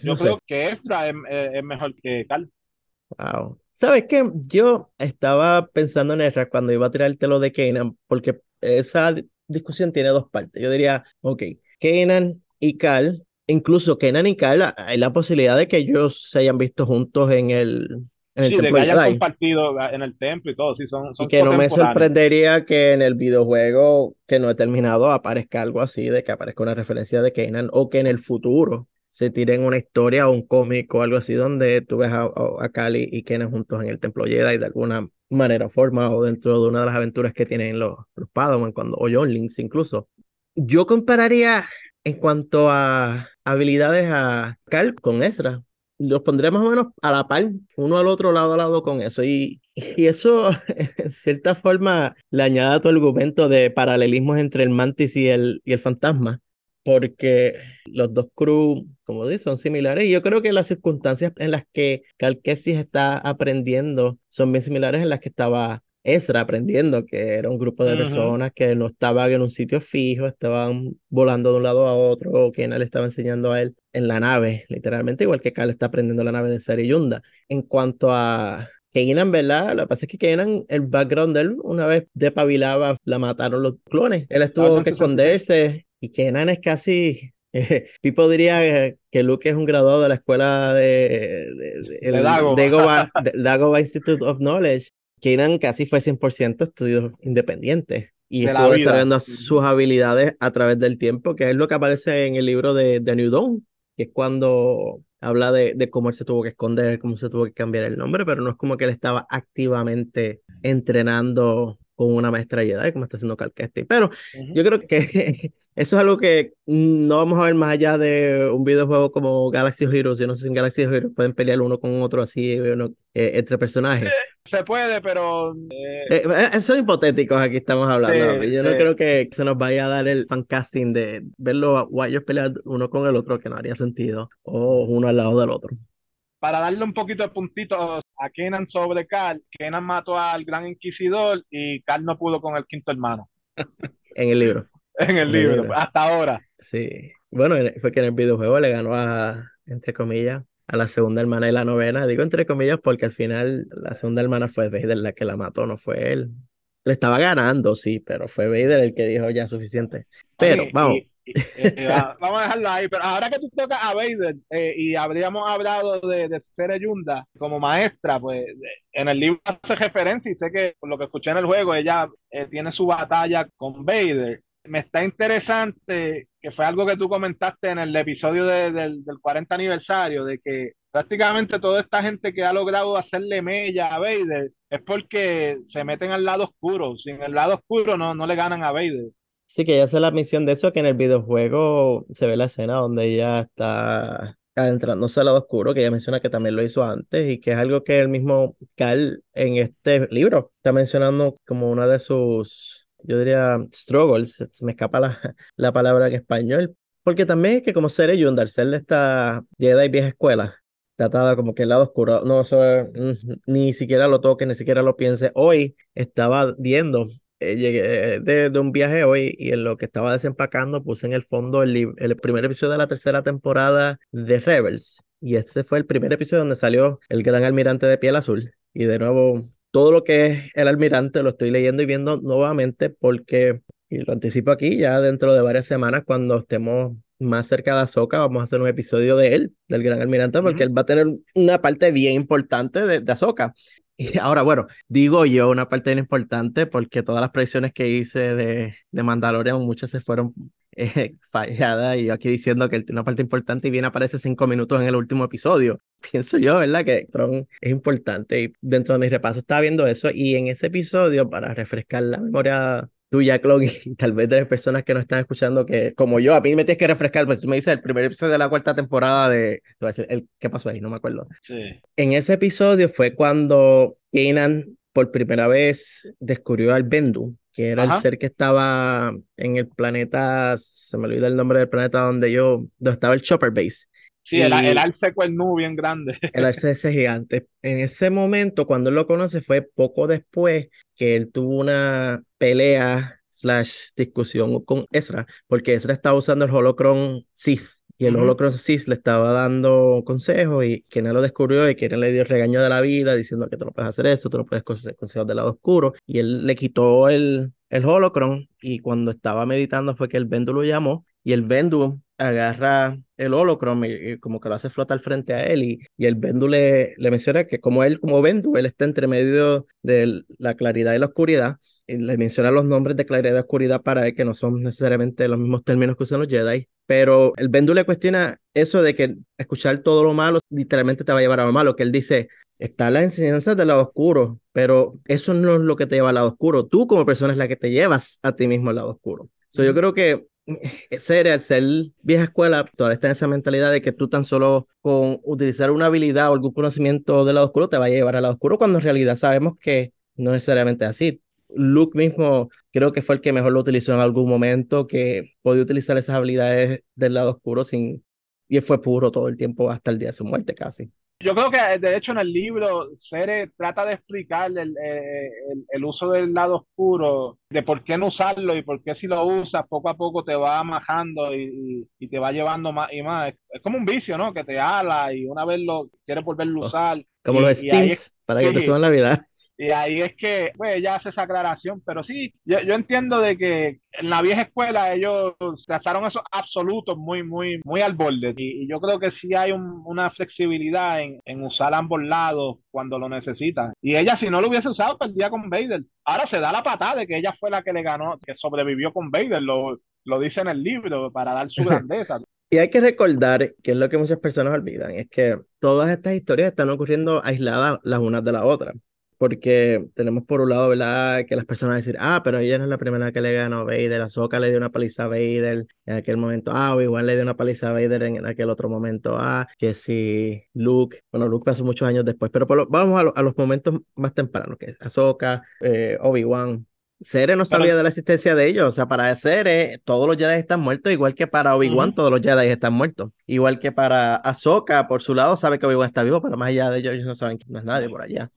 Yo creo que Ezra es, mejor que Cal. Wow. ¿Sabes qué? Yo estaba pensando en Ezra cuando iba a tirarte lo de Kanan, porque esa discusión tiene dos partes. Yo diría, ok, Kanan y Cal, incluso Kenan y Cal, hay la posibilidad de que ellos se hayan visto juntos en el, en el sí, templo de que hayan compartido en el templo y todo, sí, son, son y que no me sorprendería que en el videojuego que no he terminado aparezca algo así, de que aparezca una referencia de Kanan, o que en el futuro se tiren una historia o un cómic o algo así donde tú ves a, a, Kali y Kenan juntos en el templo Jedi de alguna manera o forma o dentro de una de las aventuras que tienen los, los Padawan cuando, o John Links incluso. Yo compararía en cuanto a habilidades a Cal con Ezra. Los pondré más o menos a la par, uno al otro lado a lado con eso. Y, y eso, en cierta forma, le añade tu argumento de paralelismos entre el mantis y el, y el fantasma porque los dos crew, como dices, son similares. Y yo creo que las circunstancias en las que Cal Kestis está aprendiendo son bien similares en las que estaba Ezra aprendiendo, que era un grupo de personas que no estaban en un sitio fijo, estaban volando de un lado a otro, o que él estaba enseñando a él en la nave, literalmente, igual que Cal está aprendiendo la nave de Sari Yunda. En cuanto a Kanan, ¿verdad? Lo que pasa es que Kanan, el background de él, una vez de Pavilaba, la mataron los clones. Él estuvo que esconderse y Kenan es casi Pipo diría que Luke es un graduado de la escuela de, de, Dagoba, Institute of Knowledge. Kenan casi fue 100% estudios independientes y estuvo desarrollando sus habilidades a través del tiempo, que es lo que aparece en el libro de, de New Dawn, que es cuando habla de, de, cómo él se tuvo que esconder, cómo se tuvo que cambiar el nombre, pero no es como que él estaba activamente entrenando con una maestra Jedi, como está haciendo Cal Pero yo creo que eso es algo que no vamos a ver más allá de un videojuego como Galaxy Heroes. Yo no sé si en Galaxy Heroes pueden pelear uno con otro así eh, entre personajes. se puede, pero... Eh... Eh, son hipotéticos aquí estamos hablando. yo no creo que se nos vaya a dar el fancasting de verlo a ellos pelear uno con el otro, que no haría sentido, o uno al lado del otro para darle un poquito de puntitos a Kenan sobre Cal, Kenan mató al gran inquisidor y Cal no pudo con el quinto hermano. en el libro. en el, libro, hasta ahora. Sí. Bueno, fue que en el videojuego le ganó a, entre comillas, a la segunda hermana y la novena. Digo entre comillas porque al final la segunda hermana fue Vader la que la mató, no fue él. Le estaba ganando, sí, pero fue Vader el que dijo ya suficiente. Pero, vamos. Eh, vamos a dejarlo ahí, pero ahora que tú tocas a Vader eh, y habríamos hablado de, de Sere como maestra, pues en el libro hace referencia y sé que por lo que escuché en el juego, ella eh, tiene su batalla con Vader. Me está interesante, que fue algo que tú comentaste en el episodio del, del 40 aniversario, de que prácticamente toda esta gente que ha logrado hacerle mella a Vader es porque se meten al lado oscuro. Sin el lado oscuro no, no le ganan a Vader. Sí, que ella hace la misión de eso, que en el videojuego se ve la escena donde ella está adentrándose al lado oscuro, que ella menciona que también lo hizo antes y que es algo que el mismo Cal en este libro está mencionando como una de sus, yo diría, struggles, me escapa la, la palabra en español, porque también es que como ser Yundar, ser de esta Jedi vieja escuela, tratada como que el lado oscuro, no, eso mm, ni siquiera lo toque, ni siquiera lo piense. Hoy estaba viendo eh, llegué de, un viaje hoy y en lo que estaba desempacando puse en el fondo el, el primer episodio de la tercera temporada de Rebels. Y este fue el primer episodio donde salió el gran almirante de piel azul. Y de nuevo, todo lo que es el almirante lo estoy leyendo y viendo nuevamente porque, y lo anticipo aquí, ya dentro de varias semanas, cuando estemos más cerca de Ahsoka, vamos a hacer un episodio de él, del gran almirante, porque él va a tener una parte bien importante de, de Ahsoka. Y ahora, bueno, digo yo una parte importante porque todas las predicciones que hice de, de Mandalorian, muchas se fueron eh, falladas y yo aquí diciendo que una parte importante y bien aparece cinco minutos en el último episodio. Pienso yo, ¿verdad? Que Tron es importante y dentro de mis repasos estaba viendo eso y en ese episodio, para refrescar la memoria tuya, Chloe, y tal vez de las personas que nos están escuchando, que como yo, a mí me tienes que refrescar, pues tú me dices el primer episodio de la cuarta temporada de, el, ¿qué pasó ahí? No me acuerdo. Sí. En ese episodio fue cuando Kanan por primera vez descubrió al Bendu, que era el ser que estaba en el planeta, se me olvida el nombre del planeta donde yo, donde estaba el Chopper Base. Sí, el, el Arce Nu bien grande. El Arce ese gigante. En ese momento, cuando él lo conoce, fue poco después que él tuvo una pelea slash discusión con Ezra, porque Ezra estaba usando el Holocron Sith y el Holocron Sith le estaba dando consejos y quien lo descubrió y quien le dio el regaño de la vida diciendo que tú no puedes hacer eso, tú no puedes hacer consejos del lado oscuro y él le quitó el, el Holocron y cuando estaba meditando fue que el Bendu lo llamó y el Bendu agarra el holocron y, como que lo hace flotar frente a él y, y el Bendu le, le menciona que como él, como Bendu, él está entre medio de la claridad y la oscuridad y le menciona los nombres de claridad y oscuridad para él que no son necesariamente los mismos términos que usan los Jedi, pero el Bendu le cuestiona eso de que escuchar todo lo malo literalmente te va a llevar a lo malo, que él dice, está la enseñanza del lado oscuro, pero eso no es lo que te lleva al lado oscuro, tú como persona es la que te llevas a ti mismo al lado oscuro. So, yo creo que ser, al ser vieja escuela, todavía está en esa mentalidad de que tú tan solo con utilizar una habilidad o algún conocimiento del lado oscuro te va a llevar al lado oscuro, cuando en realidad sabemos que no necesariamente es así. Luke mismo creo que fue el que mejor lo utilizó en algún momento, que podía utilizar esas habilidades del lado oscuro sin... Y fue puro todo el tiempo hasta el día de su muerte casi. Yo creo que de hecho en el libro Cere trata de explicar el, eh, el, el, uso del lado oscuro, de por qué no usarlo y por qué si lo usas poco a poco te va majando y, y, te va llevando más y más. Es, como un vicio, ¿no? Que te ala y una vez lo quieres volverlo a oh, usar. Como los Steams, para que te suban la vida. Y ahí es que, pues, ella hace esa aclaración, pero sí, yo, yo, entiendo de que en la vieja escuela ellos trazaron esos absolutos muy, muy, muy al borde. Y, y yo creo que sí hay un, una flexibilidad en, en, usar ambos lados cuando lo necesitan. Y ella, si no lo hubiese usado, perdía con Vader. Ahora se da la patada de que ella fue la que le ganó, que sobrevivió con Vader, lo, lo dice en el libro, para dar su grandeza. Y hay que recordar, que es lo que muchas personas olvidan, es que todas estas historias están ocurriendo aisladas las unas de la otra porque tenemos por un lado, ¿verdad? Que las personas decir, ah, pero ella no es la primera que le ganó a Vader, Ahsoka le dio una paliza a Vader en aquel momento, ah, igual le dio una paliza a Vader en aquel otro momento, ah, que si Luke, bueno, Luke pasó muchos años después, pero vamos a, a, los momentos más tempranos, que es Ahsoka, eh, Obi-Wan, Cere no sabía de la existencia de ellos. O sea, para Cere, todos los Jedi están muertos, igual que para Obi-Wan, uh -huh. todos los Jedi están muertos. Igual que para Ahsoka, por su lado, sabe que Obi-Wan está vivo, pero más allá de ellos, ellos no saben que no es nadie por allá.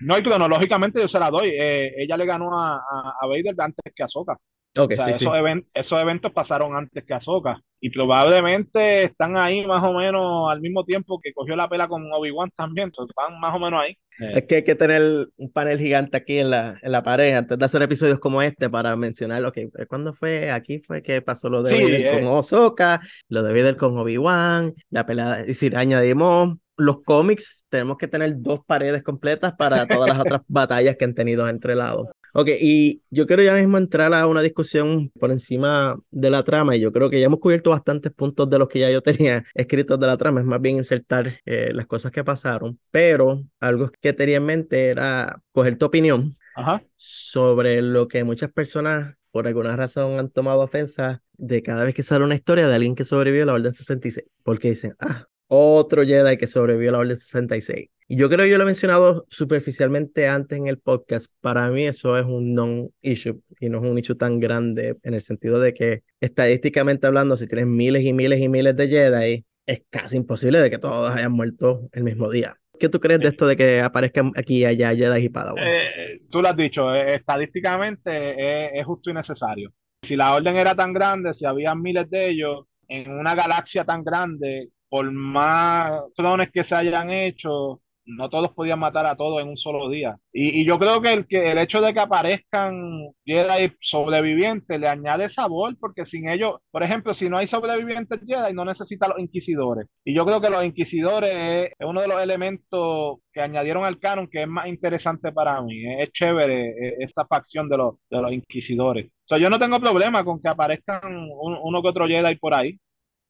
No, y cronológicamente yo se la doy. Eh, ella le ganó a, a, a, Vader antes que a Ahsoka. Okay, o sea, sí, esos, sí. Event esos, eventos pasaron antes que Ahsoka. Y probablemente están ahí más o menos al mismo tiempo que cogió la pela con Obi-Wan también. Entonces van más o menos ahí. Es que hay que tener un panel gigante aquí en la, en la pared antes de hacer episodios como este para mencionar lo que cuándo fue, aquí fue que pasó lo de sí, Vader eh. con Ahsoka, lo de Vader con Obi-Wan, la pelea, es decir, añadimos los cómics tenemos que tener dos paredes completas para todas las otras batallas que han tenido entre lados. Ok, y yo quiero ya mismo entrar a una discusión por encima de la trama, y yo creo que ya hemos cubierto bastantes puntos de los que ya yo tenía escritos de la trama, es más bien insertar eh, las cosas que pasaron, pero algo que tenía en mente era coger tu opinión Ajá. sobre lo que muchas personas por alguna razón han tomado ofensa de cada vez que sale una historia de alguien que sobrevivió a la Orden 66, porque dicen, ah, otro Jedi que sobrevivió a la Orden 66. Y yo creo que yo lo he mencionado superficialmente antes en el podcast. Para mí eso es un non-issue y no es un issue tan grande en el sentido de que estadísticamente hablando, si tienes miles y miles y miles de Jedi, es casi imposible de que todos hayan muerto el mismo día. ¿Qué tú crees de esto de que aparezcan aquí y allá Jedi y Padawan? Eh, tú lo has dicho, eh, estadísticamente es, es justo y necesario. Si la orden era tan grande, si había miles de ellos en una galaxia tan grande, por más clones que se hayan hecho, no todos podían matar a todos en un solo día. Y, yo creo que el, hecho de que aparezcan Jedi sobrevivientes le añade sabor, porque sin ellos, por ejemplo, si no hay sobrevivientes Jedi, no necesita los inquisidores. Y yo creo que los inquisidores es, uno de los elementos que añadieron al canon que es más interesante para mí. Es, chévere esa facción de los, de los inquisidores. O sea, yo no tengo problema con que aparezcan un, uno que otro Jedi por ahí.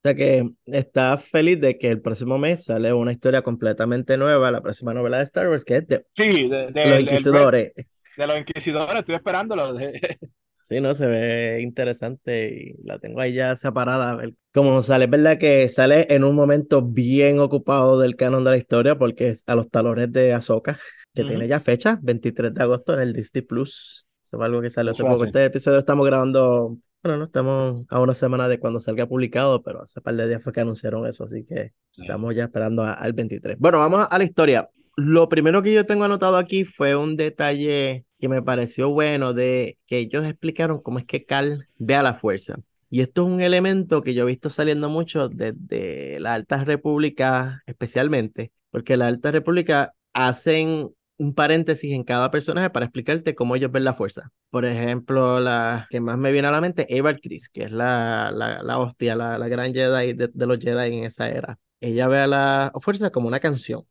O sea que está feliz de que el próximo mes sale una historia completamente nueva, la próxima novela de Star Wars, que es de, sí, de, de los Inquisidores. De, de, los Inquisidores, estoy esperándolo. Sí, no, se ve interesante y la tengo ahí ya separada. A ver cómo sale. Es verdad que sale en un momento bien ocupado del canon de la historia porque es a los talones de Ahsoka, que tiene ya fecha, 23 de agosto en el Disney Plus. Eso fue algo que salió hace poco. Este episodio estamos grabando bueno, no estamos a una semana de cuando salga publicado, pero hace par de días fue que anunciaron eso, así que estamos ya esperando al 23. Bueno, vamos a la historia. Lo primero que yo tengo anotado aquí fue un detalle que me pareció bueno de que ellos explicaron cómo es que Cal ve a la fuerza. Y esto es un elemento que yo he visto saliendo mucho desde la Alta República, especialmente, porque la Alta República hacen un paréntesis en cada personaje para explicarte cómo ellos ven la fuerza. Por ejemplo, la que más me viene a la mente, Eva Chris, que es la, la, la hostia, la, la gran Jedi de, los Jedi en esa era. Ella ve a la fuerza como una canción.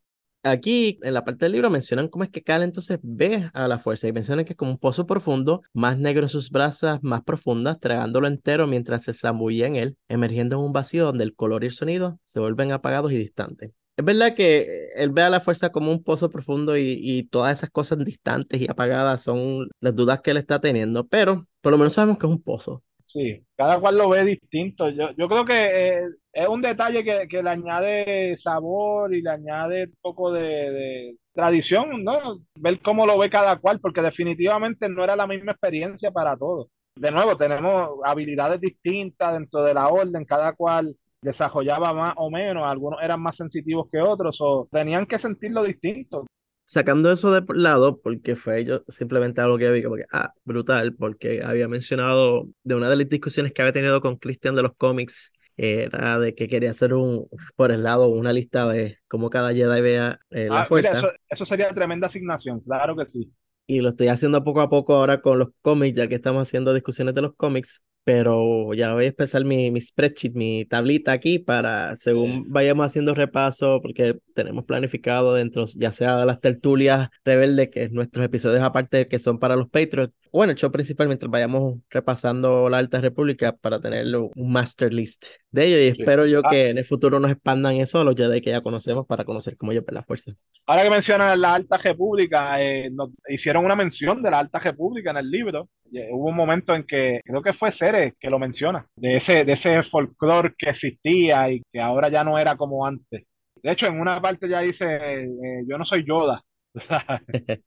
Aquí, en la parte del libro, mencionan cómo es que Cal entonces ve a la fuerza y mencionan que es como un pozo profundo, más negro en sus brasas, más profundas, tragándolo entero mientras se zambullía en él, emergiendo en un vacío donde el color y el sonido se vuelven apagados y distantes. Es verdad que él ve a la fuerza como un pozo profundo y, todas esas cosas distantes y apagadas son las dudas que él está teniendo, pero por lo menos sabemos que es un pozo. Sí, cada cual lo ve distinto. Yo, yo creo que eh, es un detalle que, que, le añade sabor y le añade un poco de, de, tradición, ¿no? Ver cómo lo ve cada cual, porque definitivamente no era la misma experiencia para todos. De nuevo, tenemos habilidades distintas dentro de la orden, cada cual desarrollaba más o menos, algunos eran más sensitivos que otros, o tenían que sentirlo distinto. Sacando eso de lado, porque fue yo simplemente algo que vi como que, ah, brutal, porque había mencionado de una de las discusiones que había tenido con Christian de los cómics, era de que quería hacer un, por el lado, una lista de cómo cada Jedi vea eh, la ah, fuerza. eso, eso sería tremenda asignación, claro que sí. Y lo estoy haciendo poco a poco ahora con los cómics, ya que estamos haciendo discusiones de los cómics pero ya voy a empezar mi, mi spreadsheet, mi tablita aquí para según vayamos haciendo repaso, porque tenemos planificado dentro, ya sea de las tertulias rebeldes, que es nuestros episodios aparte que son para los Patriots, bueno, el show principalmente vayamos repasando la Alta República para tener un master list de ellos y espero yo ah. que en el futuro nos expandan eso a los Jedi que ya conocemos para conocer cómo ellos ven la fuerza. Ahora que mencionas la Alta República, eh, hicieron una mención de la Alta República en el libro. Hubo un momento en que creo que fue Ceres que lo menciona, de ese, de ese folclore que existía y que ahora ya no era como antes. De hecho, en una parte ya dice, eh, yo no soy Yoda.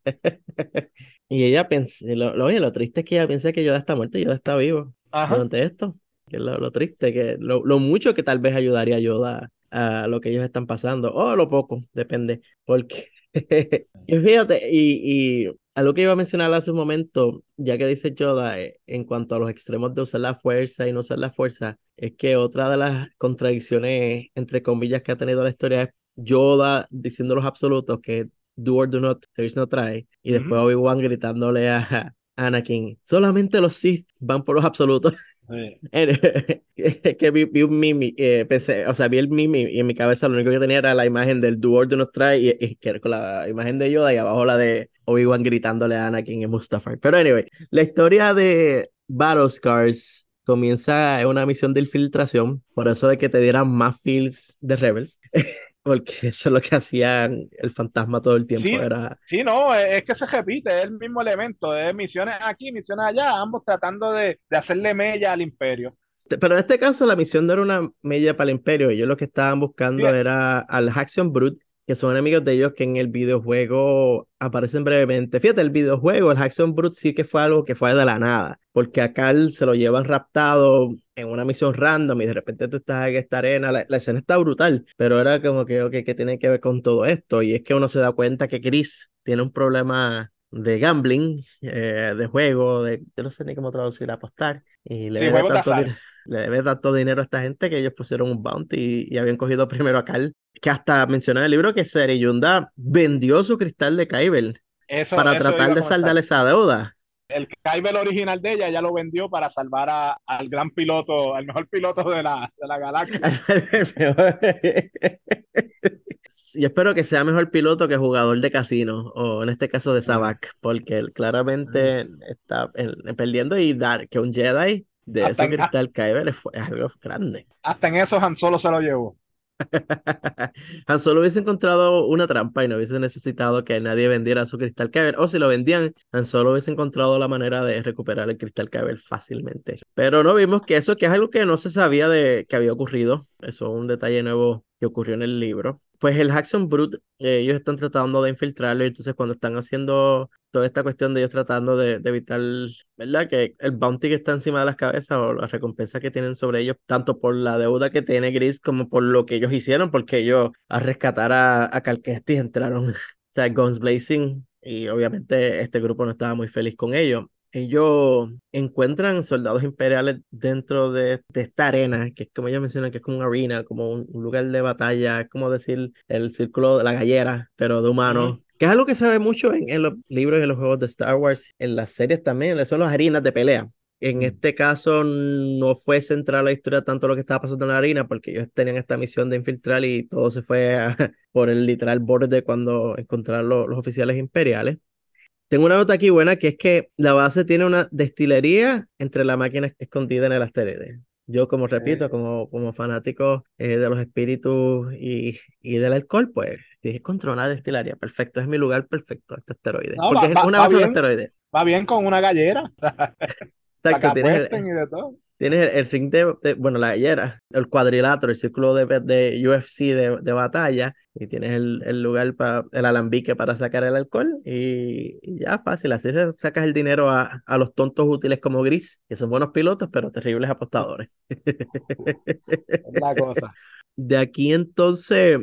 y ella pensé, lo, lo, lo triste es que ella piensa que Yoda está muerto y Yoda está vivo durante esto. Que es lo, triste, que lo, lo, mucho que tal vez ayudaría a Yoda a lo que ellos están pasando, o lo poco, depende. Porque, y fíjate, y, y a lo que iba a mencionar hace un momento, ya que dice Yoda, eh, en cuanto a los extremos de usar la fuerza y no usar la fuerza, es que otra de las contradicciones, entre comillas, que ha tenido la historia es Yoda diciendo los absolutos que do or do not, there is no try, y después Obi-Wan gritándole a Anakin, solamente los Sith van por los absolutos. que vi, un mimi, eh, pensé, o sea, vi el mimi y en mi cabeza lo único que tenía era la imagen del Do or Do Not Try y, que con la imagen de Yoda y abajo la de Obi-Wan gritándole a Anakin en Mustafar. Pero anyway, la historia de Battle Scars comienza en una misión de infiltración, por eso de que te dieran más feels de Rebels. Porque eso es lo que hacían el fantasma todo el tiempo. Sí, era... sí no, es que se repite, es el mismo elemento, es misiones aquí, misiones allá, ambos tratando de, de hacerle mella al imperio. Pero en este caso la misión no era una mella para el imperio, ellos lo que estaban buscando era al Haxion Brute, que son enemigos de ellos que en el videojuego aparecen brevemente. Fíjate, el videojuego, el Haxon Brute sí que fue algo que fue de la nada, porque a Carl se lo llevan raptado en una misión random y de repente tú estás en esta arena, la, escena está brutal, pero era como que, ok, ¿qué tiene que ver con todo esto? Y es que uno se da cuenta que Chris tiene un problema de gambling, eh, de juego, de, yo no sé ni cómo traducir, apostar, y le, debe tanto, le debe tanto dinero a esta gente que ellos pusieron un bounty y, habían cogido primero a Carl, que hasta mencionó en el libro que Yunda vendió su cristal de Kyber para tratar de saldar esa deuda. El Kyber original de ella ya lo vendió para salvar a, al gran piloto, al mejor piloto de la, de la galaxia. y espero que sea mejor piloto que jugador de casino, o en este caso de Sabak, porque él claramente está perdiendo y dar que un Jedi de ese cristal Kyber es, algo grande. Hasta en eso Han Solo se lo llevó. Han Solo hubiese encontrado una trampa y no hubiese necesitado que nadie vendiera su cristal Kyber. O si lo vendían, Han Solo hubiese encontrado la manera de recuperar el cristal Kyber fácilmente. Pero no vimos que eso, que es algo que no se sabía de que había ocurrido. Eso es un detalle nuevo que ocurrió en el libro. Pues el Haxon Brute, eh, ellos están tratando de infiltrarlo, y entonces cuando están haciendo toda esta cuestión de ellos tratando de, evitar, ¿verdad? Que el bounty que está encima de las cabezas o la recompensa que tienen sobre ellos, tanto por la deuda que tiene Gris como por lo que ellos hicieron, porque ellos a rescatar a, a Calquestis entraron, o sea, Guns Blazing, y obviamente este grupo no estaba muy feliz con ellos ellos encuentran soldados imperiales dentro de, esta arena, que es como ellos mencionan, que es como una arena, como un, lugar de batalla, como decir el círculo de la gallera, pero de humanos. Que es algo que se ve mucho en, los libros y en los juegos de Star Wars, en las series también, son las arenas de pelea. En mm. este caso no fue central la historia tanto lo que estaba pasando en la arena, porque ellos tenían esta misión de infiltrar y todo se fue por el literal borde cuando encontraron los oficiales imperiales. Tengo una nota aquí buena que es que la base tiene una destilería entre la máquina escondida en el asteroide. Yo, como repito, como, como fanático eh, de los espíritus y, y, del alcohol, pues dije contra una destilería. Perfecto, es mi lugar perfecto, este asteroide. porque es una base de un asteroide. Va bien con una gallera. Exacto, tienes el, y de todo. Tienes el, ring de, bueno, la gallera, el cuadrilátero, el círculo de, de UFC de, de, batalla, y tienes el, el lugar para el alambique para sacar el alcohol, y, ya fácil, así sacas el dinero a, a, los tontos útiles como Gris, que son buenos pilotos, pero terribles apostadores. la cosa. De aquí entonces.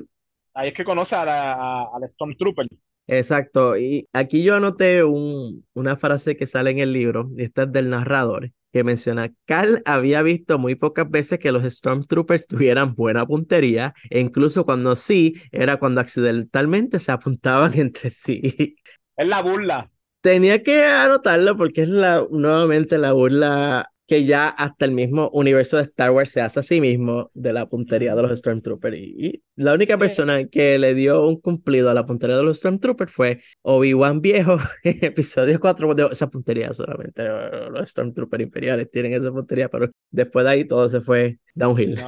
Ahí es que conoce a la, al Stormtrooper. Exacto, y aquí yo anoté un, una frase que sale en el libro, y esta es del narrador, que menciona, Cal había visto muy pocas veces que los Stormtroopers tuvieran buena puntería, e incluso cuando sí, era cuando accidentalmente se apuntaban entre sí. Es la burla. Tenía que anotarlo porque es la, nuevamente la burla que ya hasta el mismo universo de Star Wars se hace a sí mismo de la puntería de los Stormtroopers. Y, la única persona que le dio un cumplido a la puntería de los Stormtroopers fue Obi-Wan viejo en episodio 4. De esa puntería solamente. Los Stormtroopers imperiales tienen esa puntería, pero después de ahí todo se fue downhill.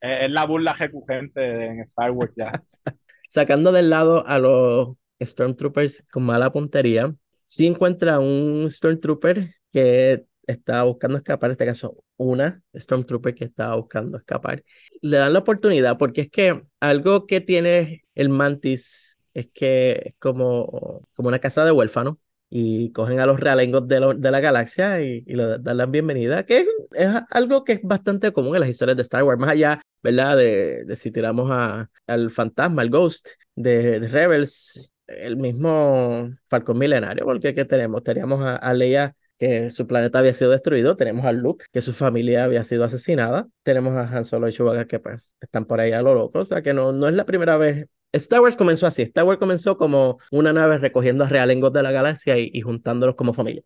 es, la burla recurrente en Star Wars ya. Sacando del lado a los Stormtroopers con mala puntería, si encuentra un Stormtrooper que estaba buscando escapar, en este caso una Stormtrooper que estaba buscando escapar. Le dan la oportunidad porque es que algo que tiene el Mantis es que es como, como una casa de huérfanos y cogen a los realengos de, de la galaxia y, le dan la bienvenida, que es, algo que es bastante común en las historias de Star Wars, más allá, ¿verdad? De, de si tiramos a, al fantasma, al Ghost de, Rebels, el mismo Falcon Milenario, porque ¿qué tenemos? Teníamos a, a Leia que su planeta había sido destruido, tenemos a Luke, que su familia había sido asesinada, tenemos a Han Solo y Chewbacca que pues, están por ahí a lo loco, o sea que no, no es la primera vez. Star Wars comenzó así, Star Wars comenzó como una nave recogiendo a realengos de la galaxia y, juntándolos como familia.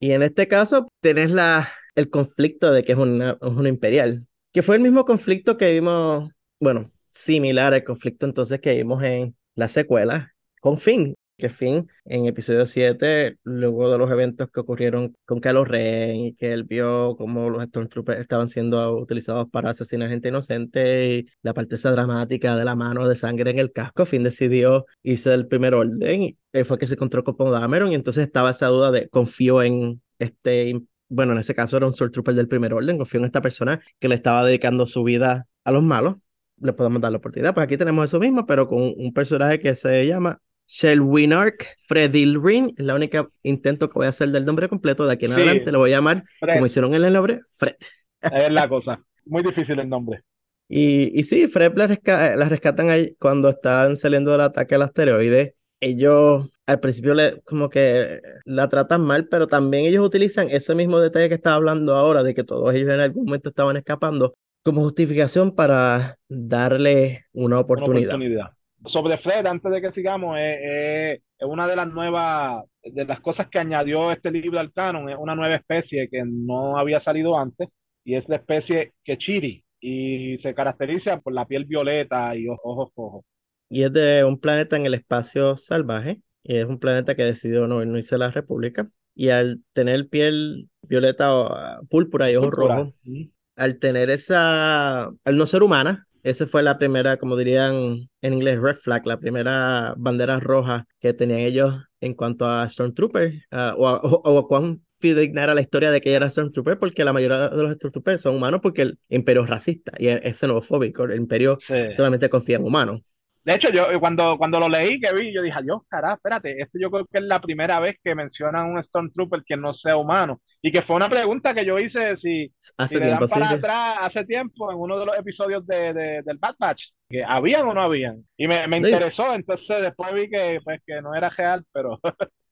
Y en este caso tenés la, el conflicto de que es una, una imperial, que fue el mismo conflicto que vimos, bueno, similar al conflicto entonces que vimos en la secuela con Finn, que Finn en episodio 7, luego de los eventos que ocurrieron con Kylo Ren y que él vio cómo los Stormtroopers estaban siendo utilizados para asesinar gente inocente y la parte esa dramática de la mano de sangre en el casco, Finn decidió irse del primer orden y fue que se encontró con Dameron y entonces estaba esa duda de confío en este, bueno, en ese caso era un Stormtrooper del primer orden, confío en esta persona que le estaba dedicando su vida a los malos le podemos dar la oportunidad. Pues aquí tenemos eso mismo, pero con un personaje que se llama Shelwinark Fredilrin, es la única intento que voy a hacer del nombre completo. De aquí en adelante lo voy a llamar, como hicieron en el nombre, Fred. Es la cosa. Muy difícil el nombre. Y, y sí, Fred la, rescatan ahí cuando están saliendo del ataque al asteroide. Ellos al principio le, como que la tratan mal, pero también ellos utilizan ese mismo detalle que estaba hablando ahora, de que todos ellos en algún momento estaban escapando, como justificación para darle una oportunidad. Una oportunidad sobre Fred, antes de que sigamos, es, una de las nuevas, de las cosas que añadió este libro al canon, es una nueva especie que no había salido antes, y es la especie Kechiri, y se caracteriza por la piel violeta y ojos rojos. Y es de un planeta en el espacio salvaje, y es un planeta que decidió no irse a la República, y al tener piel violeta o púrpura y ojos rojos, al tener esa, al no ser humana, esa fue la primera, como dirían en inglés, red flag, la primera bandera roja que tenían ellos en cuanto a Stormtrooper, uh, o, o, o, cuán fidedigna era la historia de que ella era Stormtrooper, porque la mayoría de los Stormtroopers son humanos porque el imperio es racista y es xenofóbico, el imperio sí. solamente confía en humanos. De hecho, yo cuando, cuando lo leí, que vi, yo dije, Dios, carajo, espérate, esto yo creo que es la primera vez que mencionan un Stormtrooper que no sea humano. Y que fue una pregunta que yo hice si, hace si le dan para sí. atrás hace tiempo en uno de los episodios de, de, del Bad Batch, que habían o no habían. Y me, me Sí. interesó, entonces después vi que, pues, que no era real, pero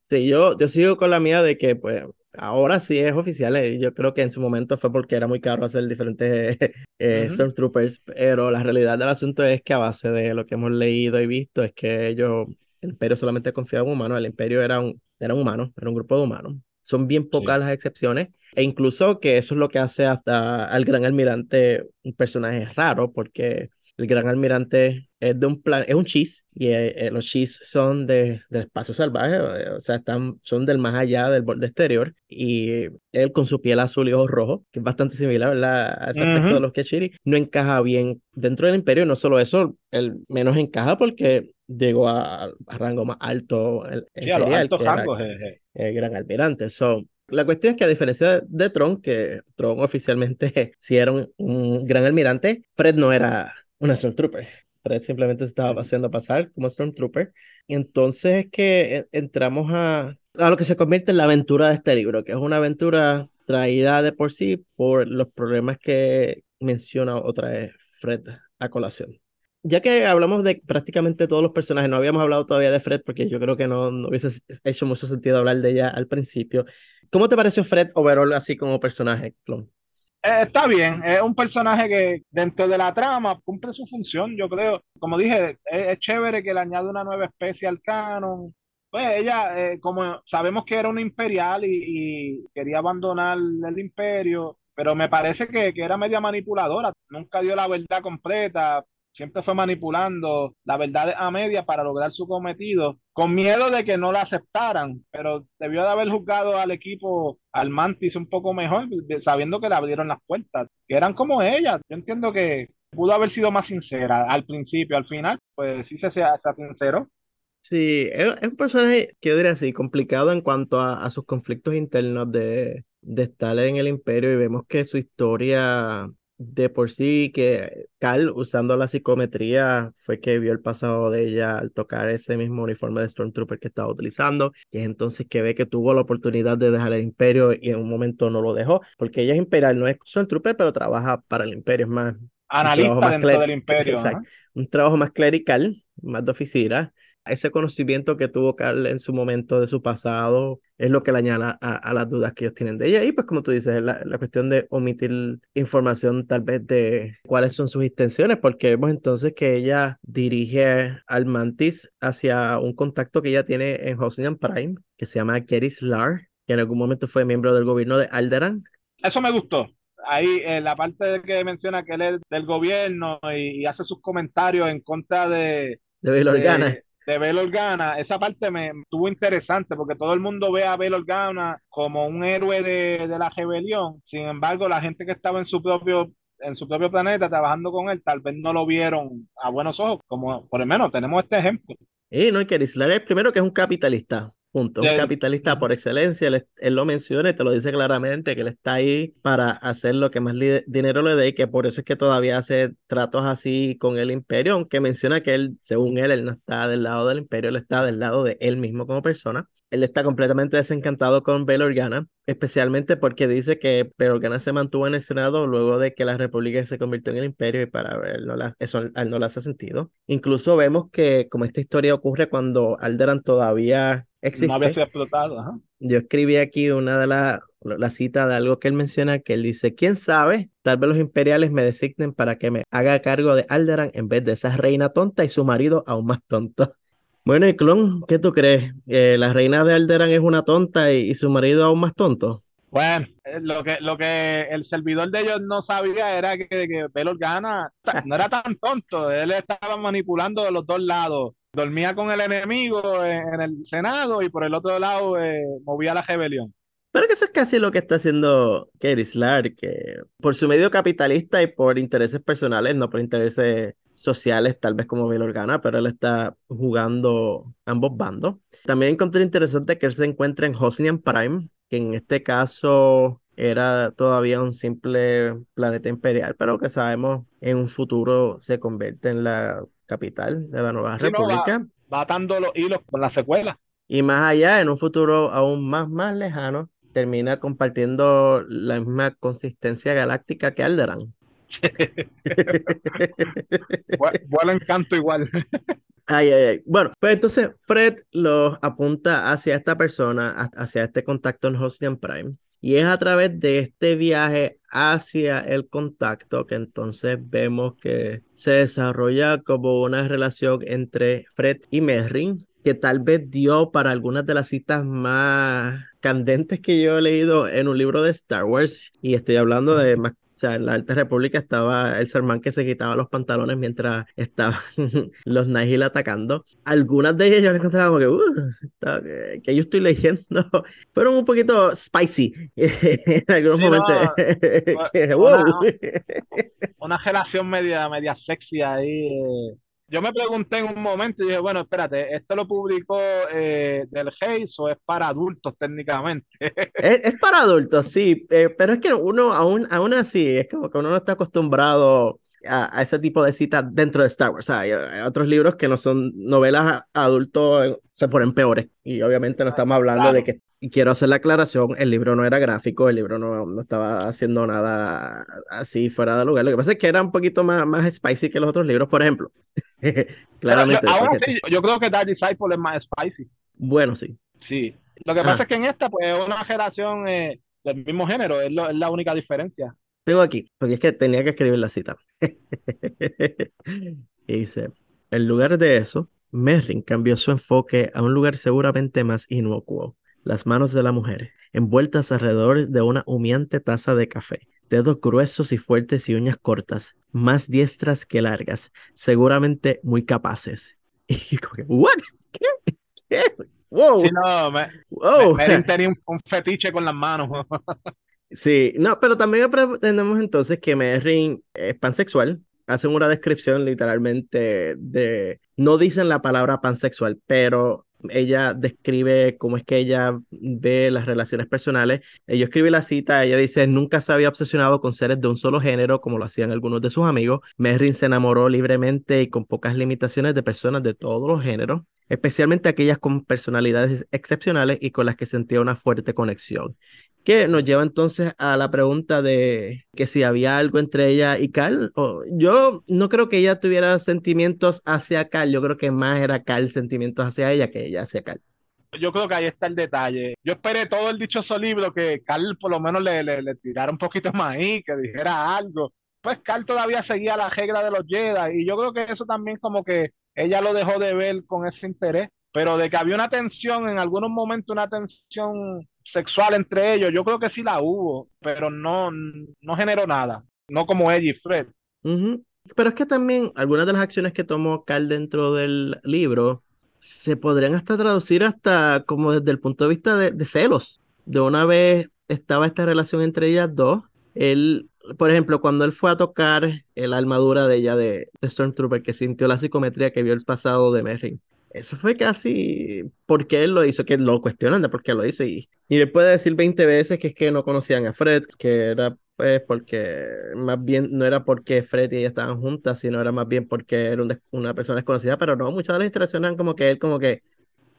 Sí, yo, yo sigo con la mía de que, pues, ahora sí es oficial. eh, Yo creo que en su momento fue porque era muy caro hacer diferentes eh, Ujú. Stormtroopers, pero la realidad del asunto es que a base de lo que hemos leído y visto, es que ellos, el Imperio solamente confiaba en humanos, el Imperio era un, era un humano, era un grupo de humanos. Son bien pocas Sí. las excepciones, e incluso que eso es lo que hace hasta al Gran Almirante un personaje raro, porque el Gran Almirante es de un plan, es un Chis, y eh, eh, los Chis son de, del espacio salvaje, eh, o sea, están, son del más allá del borde exterior, y él con su piel azul y ojos rojos, que es bastante similar, ¿verdad? A ese aspecto Ujú. de los Keshiri, no encaja bien dentro del imperio, no solo eso, él menos encaja porque llegó a, a rango más alto el, sí, a los imperial, altos rangos. jeje. el gran almirante. So, la cuestión es que a diferencia de Tron, que Tron oficialmente sí era un, un gran almirante, Fred no era una Stormtrooper. Fred simplemente estaba haciendo pasar como Stormtrooper. Y entonces es que eh, entramos a, a lo que se convierte en la aventura de este libro, que es una aventura traída de por sí por los problemas que menciona otra vez Fred a colación. Ya que hablamos de prácticamente todos los personajes, no habíamos hablado todavía de Fred porque yo creo que no, no hubiese hecho mucho sentido hablar de ella al principio. ¿Cómo te pareció Fred overall así como personaje, Clon? Eh, está bien, es un personaje que dentro de la trama cumple su función, yo creo. Como dije, es, chévere que le añade una nueva especie al canon. Pues ella, eh, como sabemos que era una imperial y, y quería abandonar el imperio, pero me parece que, que era media manipuladora, nunca dio la verdad completa, siempre fue manipulando la verdad a media para lograr su cometido, con miedo de que no la aceptaran, pero debió de haber juzgado al equipo, al Mantis un poco mejor, sabiendo que le abrieron las puertas, que eran como ella. Yo entiendo que pudo haber sido más sincera al principio, al final, pues sí se, se, se sinceró. Sí, es, es un personaje yo diría así, complicado en cuanto a, a sus conflictos internos de, de estar en el imperio y vemos que su historia de por sí, que Cal usando la psicometría fue que vio el pasado de ella al tocar ese mismo uniforme de Stormtrooper que estaba utilizando, y es entonces que ve que tuvo la oportunidad de dejar el imperio y en un momento no lo dejó, porque ella es imperial, no es Stormtrooper, pero trabaja para el imperio, es más, Analista dentro del imperio. exacto, un trabajo más clerical, más de oficina. Ese conocimiento que tuvo Carl en su momento de su pasado es lo que le añade a, a las dudas que ellos tienen de ella. Y pues como tú dices, la, la cuestión de omitir información tal vez de cuáles son sus intenciones, porque vemos entonces que ella dirige al Mantis hacia un contacto que ella tiene en Hosnian Prime, que se llama Keris Lar, que en algún momento fue miembro del gobierno de Alderan. Eso me gustó. Ahí, eh, la parte de que menciona que él es del gobierno y, y hace sus comentarios en contra de, de Bail Organa. de, de Bail Organa, esa parte me estuvo interesante porque todo el mundo ve a Bail Organa como un héroe de, de la rebelión. Sin embargo, la gente que estaba en su propio en su propio planeta trabajando con él, tal vez no lo vieron a buenos ojos, como por lo menos tenemos este ejemplo. Y no, y que Islar primero que es un capitalista, punto, un capitalista por excelencia, él, él lo menciona y te lo dice claramente, que él está ahí para hacer lo que más dinero le dé y que por eso es que todavía hace tratos así con el imperio, aunque menciona que él, según él, él no está del lado del imperio, él está del lado de él mismo como persona. Él está completamente desencantado con Bail Organa, especialmente porque dice que Bail Organa se mantuvo en el Senado luego de que la República se convirtió en el imperio y para él no la- eso a él no le hace sentido. Incluso vemos que como esta historia ocurre cuando Alderan todavía existe, no había sido explotado. ajá. yo escribí aquí una de las la cita de algo que él menciona, que él dice, ¿quién sabe? Tal vez los imperiales me designen para que me haga cargo de Alderan en vez de esa reina tonta y su marido aún más tonto. Bueno, y Clon, ¿qué tú crees? Eh, ¿la reina de Alderan es una tonta y, y su marido aún más tonto? Bueno, eh, lo que, lo que el servidor de ellos no sabía era que, que Bail Organa no era tan tonto, él estaba manipulando de los dos lados. Dormía con el enemigo en, el Senado y por el otro lado eh, movía la rebelión. Pero que eso es casi lo que está haciendo Katie Slar, que por su medio capitalista y por intereses personales, no por intereses sociales, tal vez como Bill Organa, pero él está jugando ambos bandos. También encontré interesante que él se encuentra en Hosnian Prime, que en este caso era todavía un simple planeta imperial, pero que sabemos en un futuro se convierte en la capital de la nueva república. va, atando los hilos con la secuela. Y más allá, en un futuro aún más, más lejano, termina compartiendo la misma consistencia galáctica que Alderan. Vuelo encanto igual. Ay, ay, ay. Bueno, pues entonces Fred los apunta hacia esta persona, hacia este contacto en Hostian Prime. Y es a través de este viaje hacia el contacto que entonces vemos que se desarrolla como una relación entre Fred y Merrin, que tal vez dio para algunas de las citas más candentes que yo he leído en un libro de Star Wars. Y estoy hablando de más o sea, en la Alta República estaba el sermán que se quitaba los pantalones mientras estaban los Nihil atacando. Algunas de ellas yo las encontraba como que, uh, que yo estoy leyendo, fueron un poquito spicy en algunos momentos. una, relación media, media sexy ahí. Eh, yo me pregunté en un momento y dije, bueno, espérate, ¿esto lo publicó eh, del Hayes o es para adultos técnicamente? es, para adultos, sí, eh, pero es que uno aún, aún así, es como que uno no está acostumbrado a, ese tipo de citas dentro de Star Wars. hay, otros libros que no son novelas adultos, se ponen peores. Y obviamente no estamos hablando de que y quiero hacer la aclaración, el libro no era gráfico, el libro no, no estaba haciendo nada así fuera de lugar. Lo que pasa es que era un poquito más, más spicy que los otros libros, por ejemplo. Claramente. Yo, ahora sí, yo creo que Dark Disciple es más spicy. Bueno, sí. Sí. Lo que pasa es que en esta, pues, es una generación eh, del mismo género, es, es la única diferencia. Tengo aquí, porque es que tenía que escribir la cita. y dice, en lugar de eso, Merrin cambió su enfoque a un lugar seguramente más inocuo las manos de la mujer, envueltas alrededor de una humeante taza de café, dedos gruesos y fuertes y uñas cortas, más diestras que largas, seguramente muy capaces. Y como que, ¿what? ¿Qué? ¿Qué? ¡Wow! Sí, no, me, wow. tenía un, fetiche con las manos. sí, no, pero también aprendemos entonces que Merrin es pansexual. Hacen una descripción literalmente de. No dicen la palabra pansexual, pero ella describe cómo es que ella ve las relaciones personales. Ella escribe la cita, ella dice, nunca se había obsesionado con seres de un solo género como lo hacían algunos de sus amigos. Merrin se enamoró libremente y con pocas limitaciones de personas de todos los géneros especialmente aquellas con personalidades excepcionales y con las que sentía una fuerte conexión. Que nos lleva entonces a la pregunta de que si había algo entre ella y Carl. yo no creo que ella tuviera sentimientos hacia Carl, yo creo que más era Carl sentimientos hacia ella que ella hacia Carl. Yo creo que ahí está el detalle. Yo esperé todo el dichoso libro que Carl por lo menos le, le, tirara un poquito más ahí, que dijera algo. Pues Carl todavía seguía la regla de los Jedi y yo creo que eso también como que ella lo dejó de ver con ese interés, pero de que había una tensión, en algunos momentos una tensión sexual entre ellos, yo creo que sí la hubo, pero no, no generó nada, no como ella y Fred. Pero es que también algunas de las acciones que tomó Carl dentro del libro se podrían hasta traducir hasta como desde el punto de vista de, de celos. De una vez estaba esta relación entre ellas dos, él por ejemplo, cuando él fue a tocar la armadura de ella de, Stormtrooper, que sintió la psicometría que vio el pasado de Merrin. Eso fue casi porque él lo hizo, que lo cuestionan de por qué lo hizo. Y, y él puede decir 20 veces que es que no conocían a Fred, que era pues porque más bien no era porque Fred y ella estaban juntas, sino era más bien porque era una persona desconocida, pero no, muchas de las interacciones como que él como que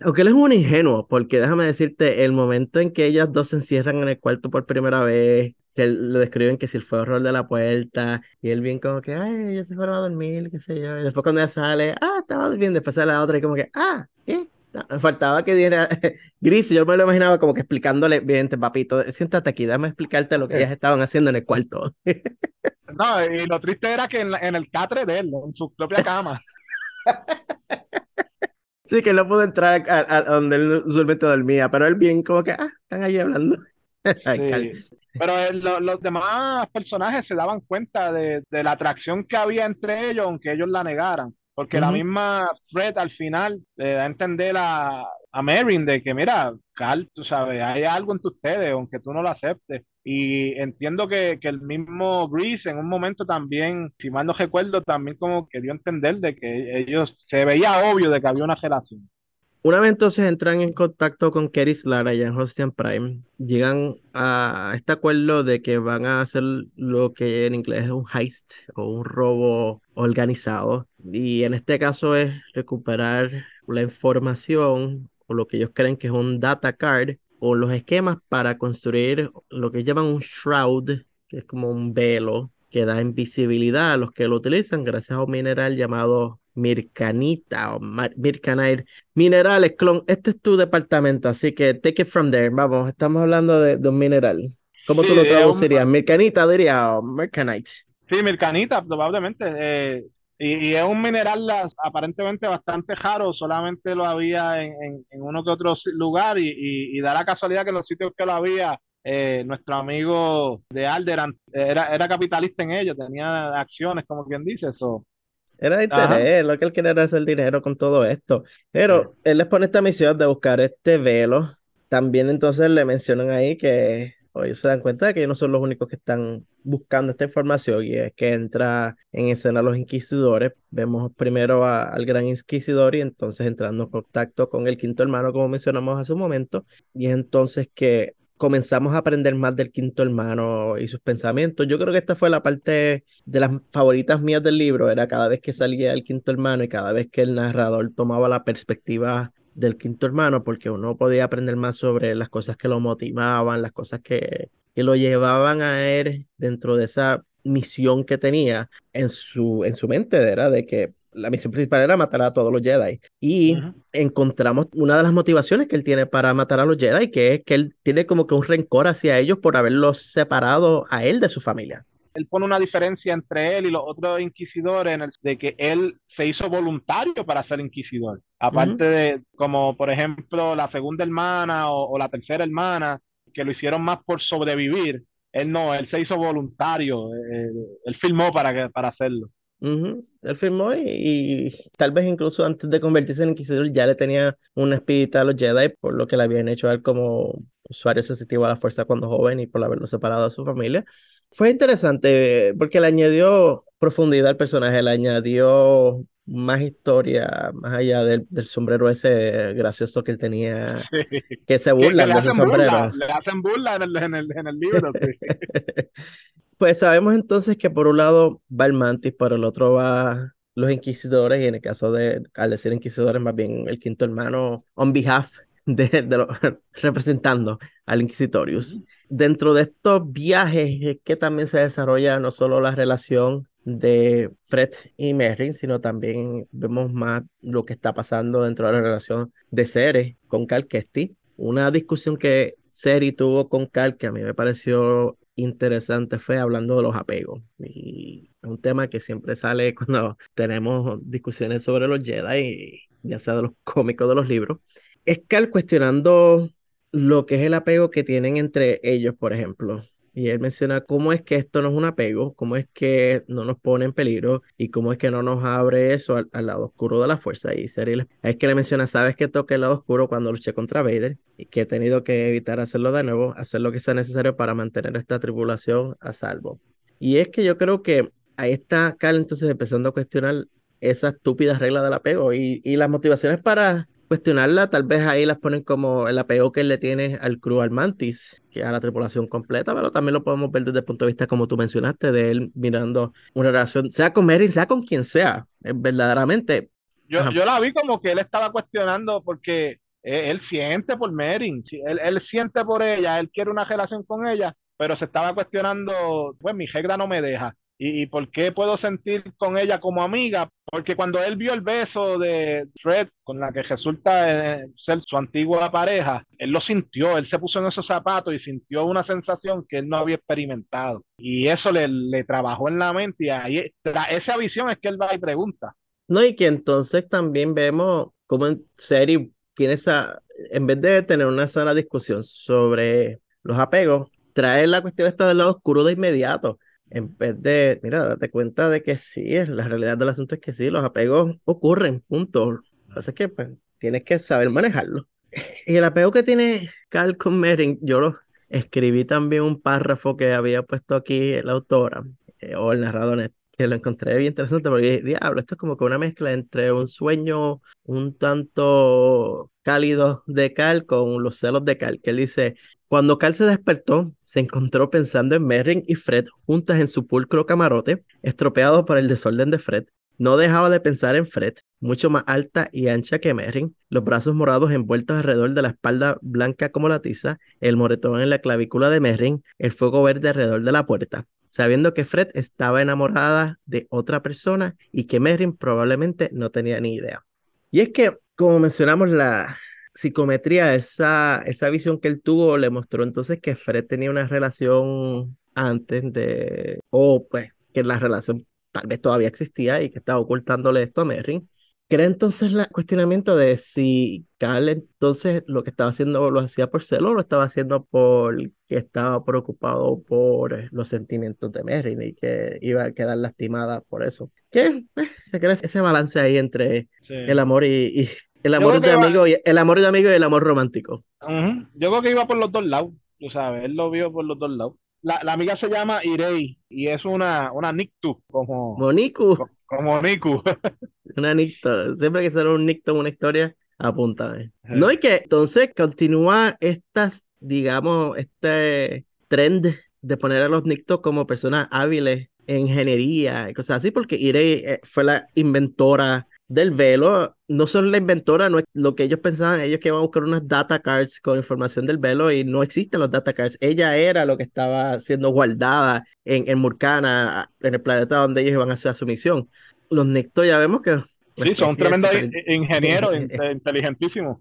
aunque él es un ingenuo, porque déjame decirte, el momento en que ellas dos se encierran en el cuarto por primera vez, que lo describen que si él fue horror de la puerta, y él bien como que, ay, ella se fueron a dormir, qué sé yo, y después cuando ella sale, ah, estaba durmiendo, después sale la otra y como que, ah, ¿qué? me faltaba que diera Gris, yo me lo imaginaba como que explicándole, bien, papito, siéntate aquí, dame explicarte lo que ellas estaban haciendo en el cuarto. no, y lo triste era que en, en el catre de él, en su propia cama. Sí, que no pudo entrar a, donde él usualmente dormía, pero él bien como que, ah, están ahí hablando. Pero los demás personajes se daban cuenta de, la atracción que había entre ellos, aunque ellos la negaran. Porque la misma Fred al final le da a entender a, a Marin de que, mira, Carl, tú sabes, hay algo entre ustedes, aunque tú no lo aceptes. Y entiendo que, que el mismo Grease en un momento también, si mal no recuerdo, también como que dio a entender de que ellos se veía obvio de que había una relación. Una vez entonces entran en contacto con Keris Lara allá en Hostian Prime, llegan a este acuerdo de que van a hacer lo que en inglés es un heist o un robo organizado. Y en este caso es recuperar la información o lo que ellos creen que es un data card o los esquemas para construir lo que llaman un shroud, que es como un velo que da invisibilidad a los que lo utilizan gracias a un mineral llamado Mircanita o Mircanite. Minerales, clon, este es tu departamento, así que take it from there. Vamos, estamos hablando de, un mineral. ¿Cómo tú lo traducirías? ¿Mircanita diría o Mircanite? Sí, Mircanita, probablemente. Eh, y, es un mineral aparentemente bastante raro, solamente lo había en, uno que otro lugar y, da la casualidad que en los sitios que lo había, eh, nuestro amigo de Alderan era, era capitalista en ello, tenía acciones, como quien dice, eso. Era interés, lo que él quería era hacer dinero con todo esto. Pero él les pone esta misión de buscar este velo. También entonces le mencionan ahí que hoy se dan cuenta de que ellos no son los únicos que están buscando esta información y es que entra en escena los inquisidores. Vemos primero al gran inquisidor y entonces entrando en contacto con el quinto hermano, como mencionamos hace un momento, y es entonces que comenzamos a aprender más del quinto hermano y sus pensamientos. Yo creo que esta fue la parte de las favoritas mías del libro, era cada vez que salía el quinto hermano y cada vez que el narrador tomaba la perspectiva del quinto hermano, porque uno podía aprender más sobre las cosas que lo motivaban, las cosas que, que lo llevaban a él dentro de esa misión que tenía en su, en su mente, era de que la misión principal era matar a todos los Jedi. Y encontramos una de las motivaciones que él tiene para matar a los Jedi, que es que él tiene como que un rencor hacia ellos por haberlos separado a él de su familia. Él pone una diferencia entre él y los otros inquisidores en el, de que él se hizo voluntario para ser inquisidor. Aparte de, como por ejemplo, la segunda hermana o, la tercera hermana, que lo hicieron más por sobrevivir. Él no, él se hizo voluntario, eh, él, filmó para, para hacerlo. Él firmó y, tal vez incluso antes de convertirse en inquisidor ya le tenía una espíritu a los Jedi por lo que le habían hecho a él como usuario sensitivo a la fuerza cuando joven y por haberlo separado de su familia. Fue interesante porque le añadió profundidad al personaje, le añadió más historia, más allá del, sombrero ese gracioso que él tenía, que se burla de ese sombrero. le hacen burla en el, en el libro, sí. Pues sabemos entonces que por un lado va el mantis, por el otro va los inquisidores, y en el caso de, al decir inquisidores, más bien el quinto hermano, on behalf de, de representando al Inquisitorius. Dentro de estos viajes es que también se desarrolla no solo la relación de Fred y Merrin, sino también vemos más lo que está pasando dentro de la relación de Ceres con Cal Kestis. Una discusión que Seri tuvo con Cal que a mí me pareció interesante fue hablando de los apegos. Y es un tema que siempre sale cuando tenemos discusiones sobre los Jedi, ya sea de los cómicos de los libros. Es Cal cuestionando lo que es el apego que tienen entre ellos, por ejemplo. Y él menciona cómo es que esto no es un apego, cómo es que no nos pone en peligro y cómo es que no nos abre eso al, lado oscuro de la fuerza. Y Cyril es que le menciona, sabes que toqué el lado oscuro cuando luché contra Vader y que he tenido que evitar hacerlo de nuevo, hacer lo que sea necesario para mantener esta tripulación a salvo. Y es que yo creo que ahí está Cal entonces empezando a cuestionar esa estúpida regla del apego y, y las motivaciones para cuestionarla, tal vez ahí las ponen como el apego que él le tiene al crew al Mantis, que a la tripulación completa, pero también lo podemos ver desde el punto de vista, como tú mencionaste, de él mirando una relación, sea con Mary, sea con quien sea, verdaderamente. Yo, yo la vi como que él estaba cuestionando porque él, siente por Mary, él, él siente por ella, él quiere una relación con ella, pero se estaba cuestionando, pues mi regla no me deja. ¿Y, por qué puedo sentir con ella como amiga? Porque cuando él vio el beso de Fred, con la que resulta eh, ser su antigua pareja, él lo sintió, él se puso en esos zapatos y sintió una sensación que él no había experimentado. Y eso le, le trabajó en la mente y ahí, esa visión es que él va y pregunta. No, y que entonces también vemos cómo en serie tiene esa, en vez de tener una sana discusión sobre los apegos, trae la cuestión esta del lado oscuro de inmediato en vez de, mira, date cuenta de que sí, la realidad del asunto es que sí, los apegos ocurren, punto. Lo que pues, tienes que saber manejarlo. Y el apego que tiene Carl con Merrin, yo lo escribí también un párrafo que había puesto aquí la autora eh, o el narrador que lo encontré bien interesante porque, diablo, esto es como que una mezcla entre un sueño un tanto cálido de Cal con los celos de Cal, que él dice, cuando Cal se despertó, se encontró pensando en Merrin y Fred juntas en su pulcro camarote, estropeado por el desorden de Fred. No dejaba de pensar en Fred, mucho más alta y ancha que Merrin, los brazos morados envueltos alrededor de la espalda blanca como la tiza, el moretón en la clavícula de Merrin, el fuego verde alrededor de la puerta sabiendo que Fred estaba enamorada de otra persona y que Merrin probablemente no tenía ni idea. Y es que, como mencionamos, la psicometría, esa, esa visión que él tuvo, le mostró entonces que Fred tenía una relación antes de, o pues que la relación tal vez todavía existía y que estaba ocultándole esto a Merrin. Crea entonces el cuestionamiento de si Carl entonces lo que estaba haciendo lo hacía por celo o lo estaba haciendo porque estaba preocupado por eh, los sentimientos de Merrin y que iba a quedar lastimada por eso. Que pues, se crea ese balance ahí entre el amor y, el amor de amigo y el amor de amigo y el amor romántico. Yo creo que iba por los dos lados, tú sabes, él lo vio por los dos lados. La, la amiga se llama Irei y es una, una Nictu, como, Moniku. como Niku. Una nicto. Siempre que sale un nicto en una historia, apúntame. No, y que entonces continúa estas, digamos, este trend de poner a los nictos como personas hábiles en ingeniería y cosas así, porque Irei eh, fue la inventora del velo. No solo la inventora, no es lo que ellos pensaban, ellos que iban a buscar unas data cards con información del velo y no existen los data cards. Ella era lo que estaba siendo guardada en, en Murcana, en el planeta donde ellos iban a hacer su misión los Necto ya vemos que... Sí, son tremendos ingenieros, inteligentísimos.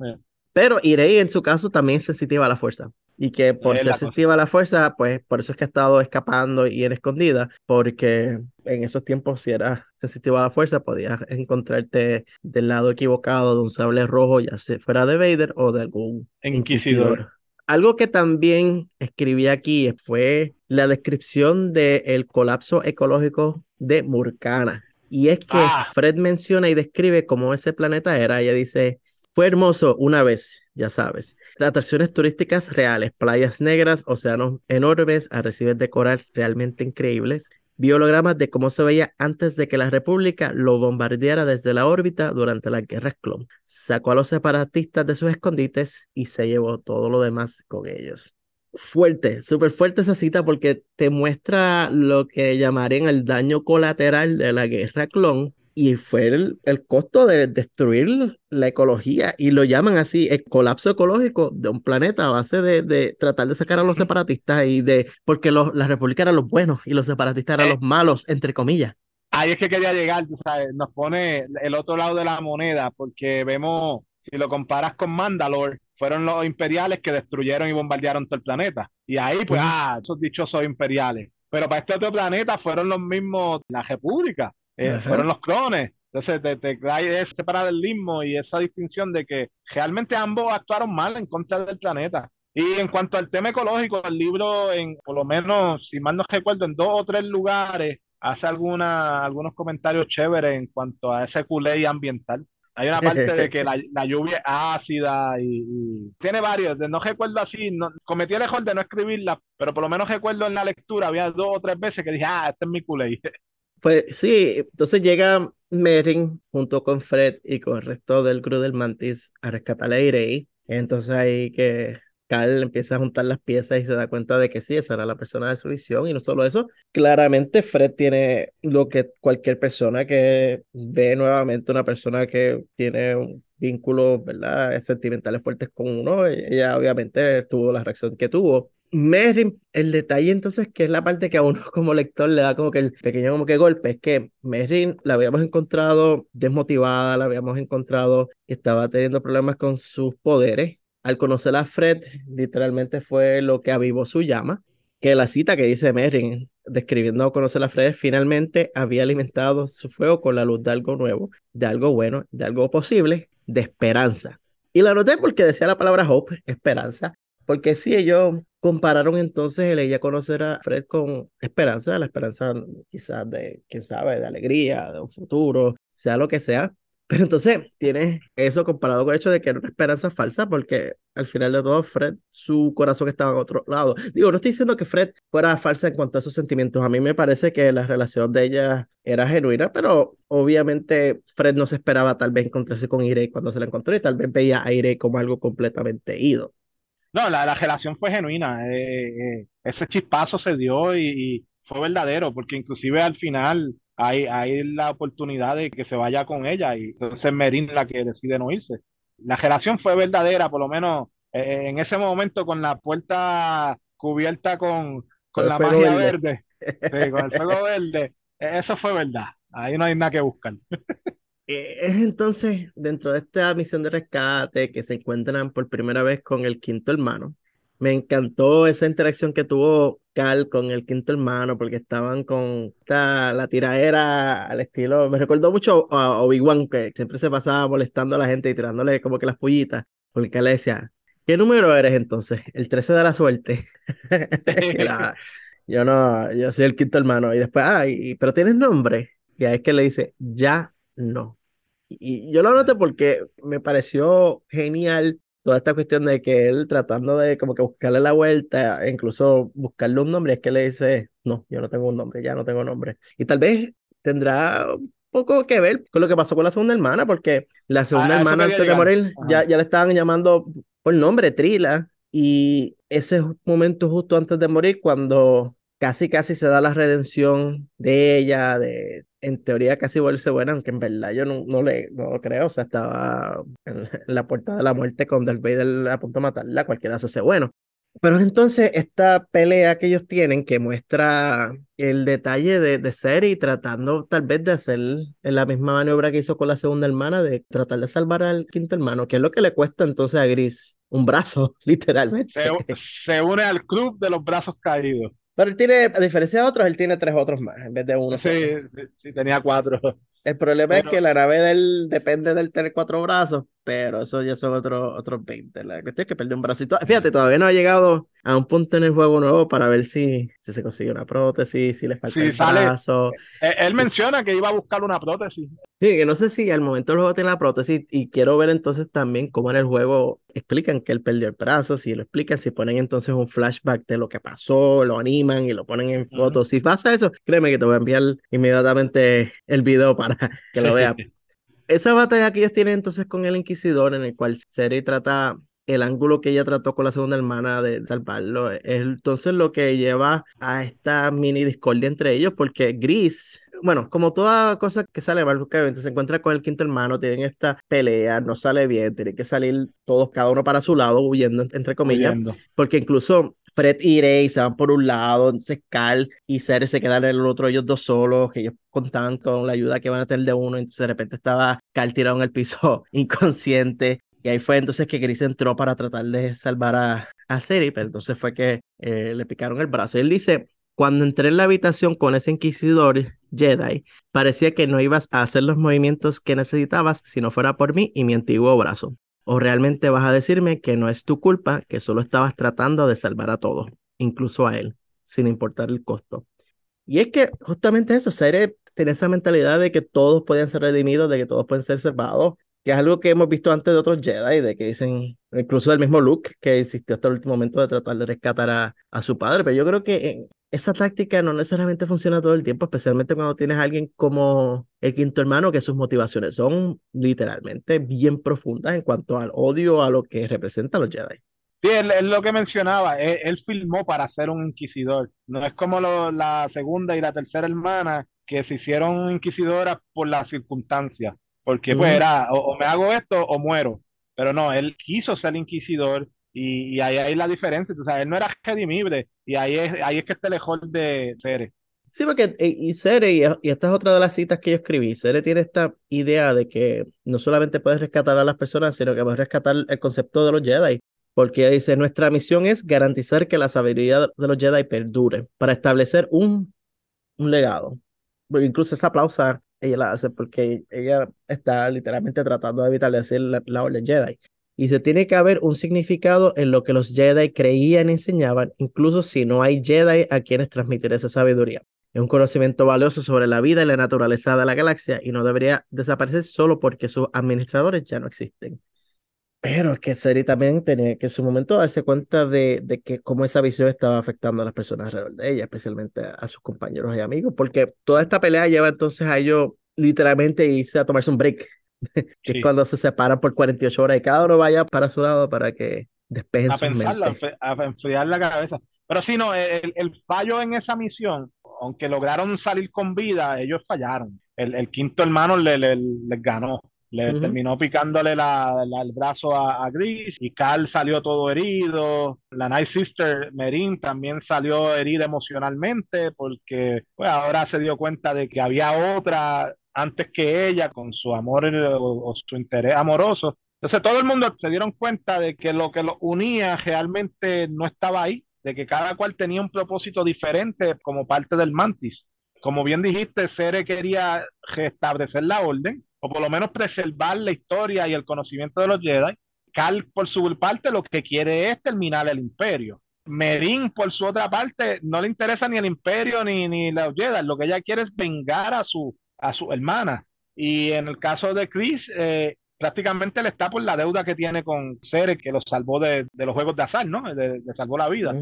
Pero Irei en su caso también es sensitiva a la fuerza. Y que por ser sensitiva a la fuerza, pues por eso es que ha estado escapando y en escondida, porque en esos tiempos si eras sensitiva a la fuerza, podías encontrarte del lado equivocado de un sable rojo, ya sea fuera de Vader o de algún inquisidor. Algo que también escribí aquí fue la descripción del colapso ecológico de Murcana. Y es que ah. Fred menciona y describe cómo ese planeta era. Ella dice, fue hermoso una vez, ya sabes. Atracciones turísticas reales, playas negras, océanos enormes, arrecifes de coral realmente increíbles. Biologramas de cómo se veía antes de que la República lo bombardeara desde la órbita durante las guerras clon. Sacó a los separatistas de sus escondites y se llevó todo lo demás con ellos fuerte, súper fuerte esa cita porque te muestra lo que llamarían el daño colateral de la guerra clon y fue el, el, costo de destruir la ecología y lo llaman así, el colapso ecológico de un planeta a base de, de tratar de sacar a los separatistas y de, porque los, la república eran los buenos y los separatistas eran eh. los malos, entre comillas. Ahí es que quería llegar, sabes, nos pone el otro lado de la moneda porque vemos, si lo comparas con Mandalore, fueron los imperiales que destruyeron y bombardearon todo el planeta. Y ahí, pues, ah, esos dichosos imperiales. Pero para este otro planeta fueron los mismos, la República, eh, fueron los clones. Entonces te, te trae ese paralelismo y esa distinción de que realmente ambos actuaron mal en contra del planeta. Y en cuanto al tema ecológico, el libro, en, por lo menos, si mal no recuerdo, en dos o tres lugares, hace alguna, algunos comentarios chéveres en cuanto a ese culé ambiental. Hay una parte de que la, lluvia es ácida y, tiene varios. No recuerdo así, no, cometí el error de no escribirla, pero por lo menos recuerdo en la lectura, había dos o tres veces que dije, ah, este es mi culé. Pues sí, entonces llega Merrin junto con Fred y con el resto del crew del Mantis a rescatar a Irei. Entonces ahí que Carl empieza a juntar las piezas y se da cuenta de que sí, esa era la persona de su visión. Y no solo eso, claramente Fred tiene lo que cualquier persona que ve nuevamente una persona que tiene un vínculo, ¿verdad? Sentimentales fuertes con uno. Ella obviamente tuvo la reacción que tuvo. Merrin, el detalle entonces que es la parte que a uno como lector le da como que el pequeño como que golpe, es que Merrin la habíamos encontrado desmotivada, la habíamos encontrado que estaba teniendo problemas con sus poderes al conocer a Fred, literalmente fue lo que avivó su llama, que la cita que dice Merrin, describiendo conocer a Fred, finalmente había alimentado su fuego con la luz de algo nuevo, de algo bueno, de algo posible, de esperanza. Y la noté porque decía la palabra hope, esperanza, porque si ellos compararon entonces el ella conocer a Fred con esperanza, la esperanza quizás de, quién sabe, de alegría, de un futuro, sea lo que sea, Pero entonces tienes eso comparado con el hecho de que era una esperanza falsa, porque al final de todo, Fred, su corazón estaba en otro lado. Digo, no estoy diciendo que Fred fuera falsa en cuanto a sus sentimientos. A mí me parece que la relación de ella era genuina, pero obviamente Fred no se esperaba tal vez encontrarse con Irene cuando se la encontró y tal vez veía a Irene como algo completamente ido. No, la, la relación fue genuina. Eh, eh, ese chispazo se dio y, y, fue verdadero, porque inclusive al final hay, hay la oportunidad de que se vaya con ella y entonces Merin la que decide no irse. La relación fue verdadera, por lo menos eh, en ese momento con la puerta cubierta con, con la magia verde, verde sí, con el fuego verde, eso fue verdad. Ahí no hay nada que buscar. Es entonces dentro de esta misión de rescate que se encuentran por primera vez con el quinto hermano. Me encantó esa interacción que tuvo Cal con el quinto hermano porque estaban con esta, la tiraera al estilo, me recordó mucho a Obi-Wan que siempre se pasaba molestando a la gente y tirándole como que las pullitas, porque Cal le decía, ¿qué número eres entonces? El 13 de la suerte. yo no, yo soy el quinto hermano y después, ah, pero tienes nombre. Y ahí es que le dice, ya no. Y yo lo noté porque me pareció genial toda esta cuestión de que él tratando de como que buscarle la vuelta, incluso buscarle un nombre, es que le dice, no, yo no tengo un nombre, ya no tengo nombre. Y tal vez tendrá poco que ver con lo que pasó con la segunda hermana, porque la segunda hermana antes de morir ya, ya le estaban llamando por nombre, Trila, y ese momento justo antes de morir cuando casi casi se da la redención de ella, de en teoría casi vuelve buena, aunque en verdad yo no, no, le, no lo creo, o sea, estaba en, la puerta de la muerte con Darth Vader a punto de matarla, cualquiera se hace bueno. Pero entonces esta pelea que ellos tienen que muestra el detalle de, de Seri tratando tal vez de hacer la misma maniobra que hizo con la segunda hermana, de tratar de salvar al quinto hermano, que es lo que le cuesta entonces a Gris un brazo, literalmente. Se une al club de los brazos caídos. Pero él tiene, a diferencia de otros, él tiene tres otros más en vez de uno. Sí, sí, sí, tenía cuatro. El problema es que la nave de él depende del tener cuatro brazos, pero eso ya son otros otros 20. La cuestión es que perdió un brazo. Y fíjate, todavía no ha llegado a un punto en el juego nuevo para ver si, si se consigue una prótesis, si le falta el brazo. Él, él menciona que iba a buscar una prótesis. Sí, que no sé si al momento el juego tiene la prótesis y quiero ver entonces también cómo en el juego explican que él perdió el brazo, si lo explican, si ponen entonces un flashback de lo que pasó, lo animan y lo ponen en fotos. Si pasa eso, créeme que te voy a enviar inmediatamente el video para que lo vean. Esa batalla que ellos tienen entonces con el Inquisidor, en el cual Seri trata el ángulo que ella trató con la segunda hermana de salvarlo, es entonces lo que lleva a esta mini discordia entre ellos, porque Gris bueno, como toda cosa que sale mal, se encuentra con el quinto hermano, tienen esta pelea, no sale bien, tienen que salir todos, cada uno para su lado, huyendo, entre comillas, porque incluso Fred y Rey se van por un lado, entonces Carl y Ceres se quedan en el otro, ellos dos solos, que ellos contaban con la ayuda que van a tener de uno, entonces de repente estaba Carl tirado en el piso inconsciente, y ahí fue entonces que Gris entró para tratar de salvar a, a Seri, pero entonces fue que eh, le picaron el brazo. Y él dice, cuando entré en la habitación con ese inquisidor Jedi, parecía que no ibas a hacer los movimientos que necesitabas si no fuera por mí y mi antiguo brazo. O realmente vas a decirme que no es tu culpa, que solo estabas tratando de salvar a todos, incluso a él, sin importar el costo. Y es que justamente eso, Sere tiene esa mentalidad de que todos pueden ser redimidos, de que todos pueden ser salvados, que es algo que hemos visto antes de otros Jedi, de que dicen, incluso del mismo Luke, que insistió hasta el último momento de tratar de rescatar a, a su padre, pero yo creo que esa táctica no necesariamente funciona todo el tiempo, especialmente cuando tienes a alguien como el quinto hermano, que sus motivaciones son literalmente bien profundas en cuanto al odio a lo que representan los Jedi. Sí, es lo que mencionaba, él, filmó para ser un inquisidor, no es como la segunda y la tercera hermana que se hicieron inquisidoras por las circunstancias porque pues era o, me hago esto o muero. Pero no, él quiso ser inquisidor y, ahí hay la diferencia. O sea, él no era redimible y ahí es, ahí es que está lejos de Cere. Sí, porque eh, y Cere, y, esta es otra de las citas que yo escribí, Cere tiene esta idea de que no solamente puedes rescatar a las personas, sino que puedes rescatar el concepto de los Jedi. Porque dice, nuestra misión es garantizar que la sabiduría de los Jedi perdure para establecer un, un legado. Incluso esa aplausa ella la hace porque ella está literalmente tratando de evitar decir la, la orden Jedi. Y se tiene que haber un significado en lo que los Jedi creían y enseñaban, incluso si no hay Jedi a quienes transmitir esa sabiduría. es un conocimiento valioso sobre la vida y la naturaleza de la galaxia y no debería desaparecer solo porque sus administradores ya no existen. Pero es que Seri también tenía que en su momento darse cuenta de, de que cómo esa visión estaba afectando a las personas alrededor de ella, especialmente a, sus compañeros y amigos, porque toda esta pelea lleva entonces a ellos literalmente irse a tomarse un break, que es cuando se separan por 48 horas y cada uno vaya para su lado para que despejen a pensarlo, A enfriar la cabeza. Pero sí, no, el, el, fallo en esa misión, aunque lograron salir con vida, ellos fallaron. El, el quinto hermano les le, ganó. Le terminó picándole la, el brazo a, a, Gris y Carl salió todo herido. La Night Sister Merin también salió herida emocionalmente porque pues, ahora se dio cuenta de que había otra antes que ella con su amor o, o su interés amoroso. Entonces todo el mundo se dieron cuenta de que lo que los unía realmente no estaba ahí, de que cada cual tenía un propósito diferente como parte del mantis. Como bien dijiste, Cere quería restablecer la orden, o por lo menos preservar la historia y el conocimiento de los Jedi. Cal, por su parte, lo que quiere es terminar el imperio. Merin, por su otra parte, no le interesa ni el imperio ni, ni los Jedi. Lo que ella quiere es vengar a su, a su hermana. Y en el caso de Chris, eh, prácticamente le está por la deuda que tiene con Cere, que lo salvó de, los juegos de azar, ¿no? Le, salvó la vida.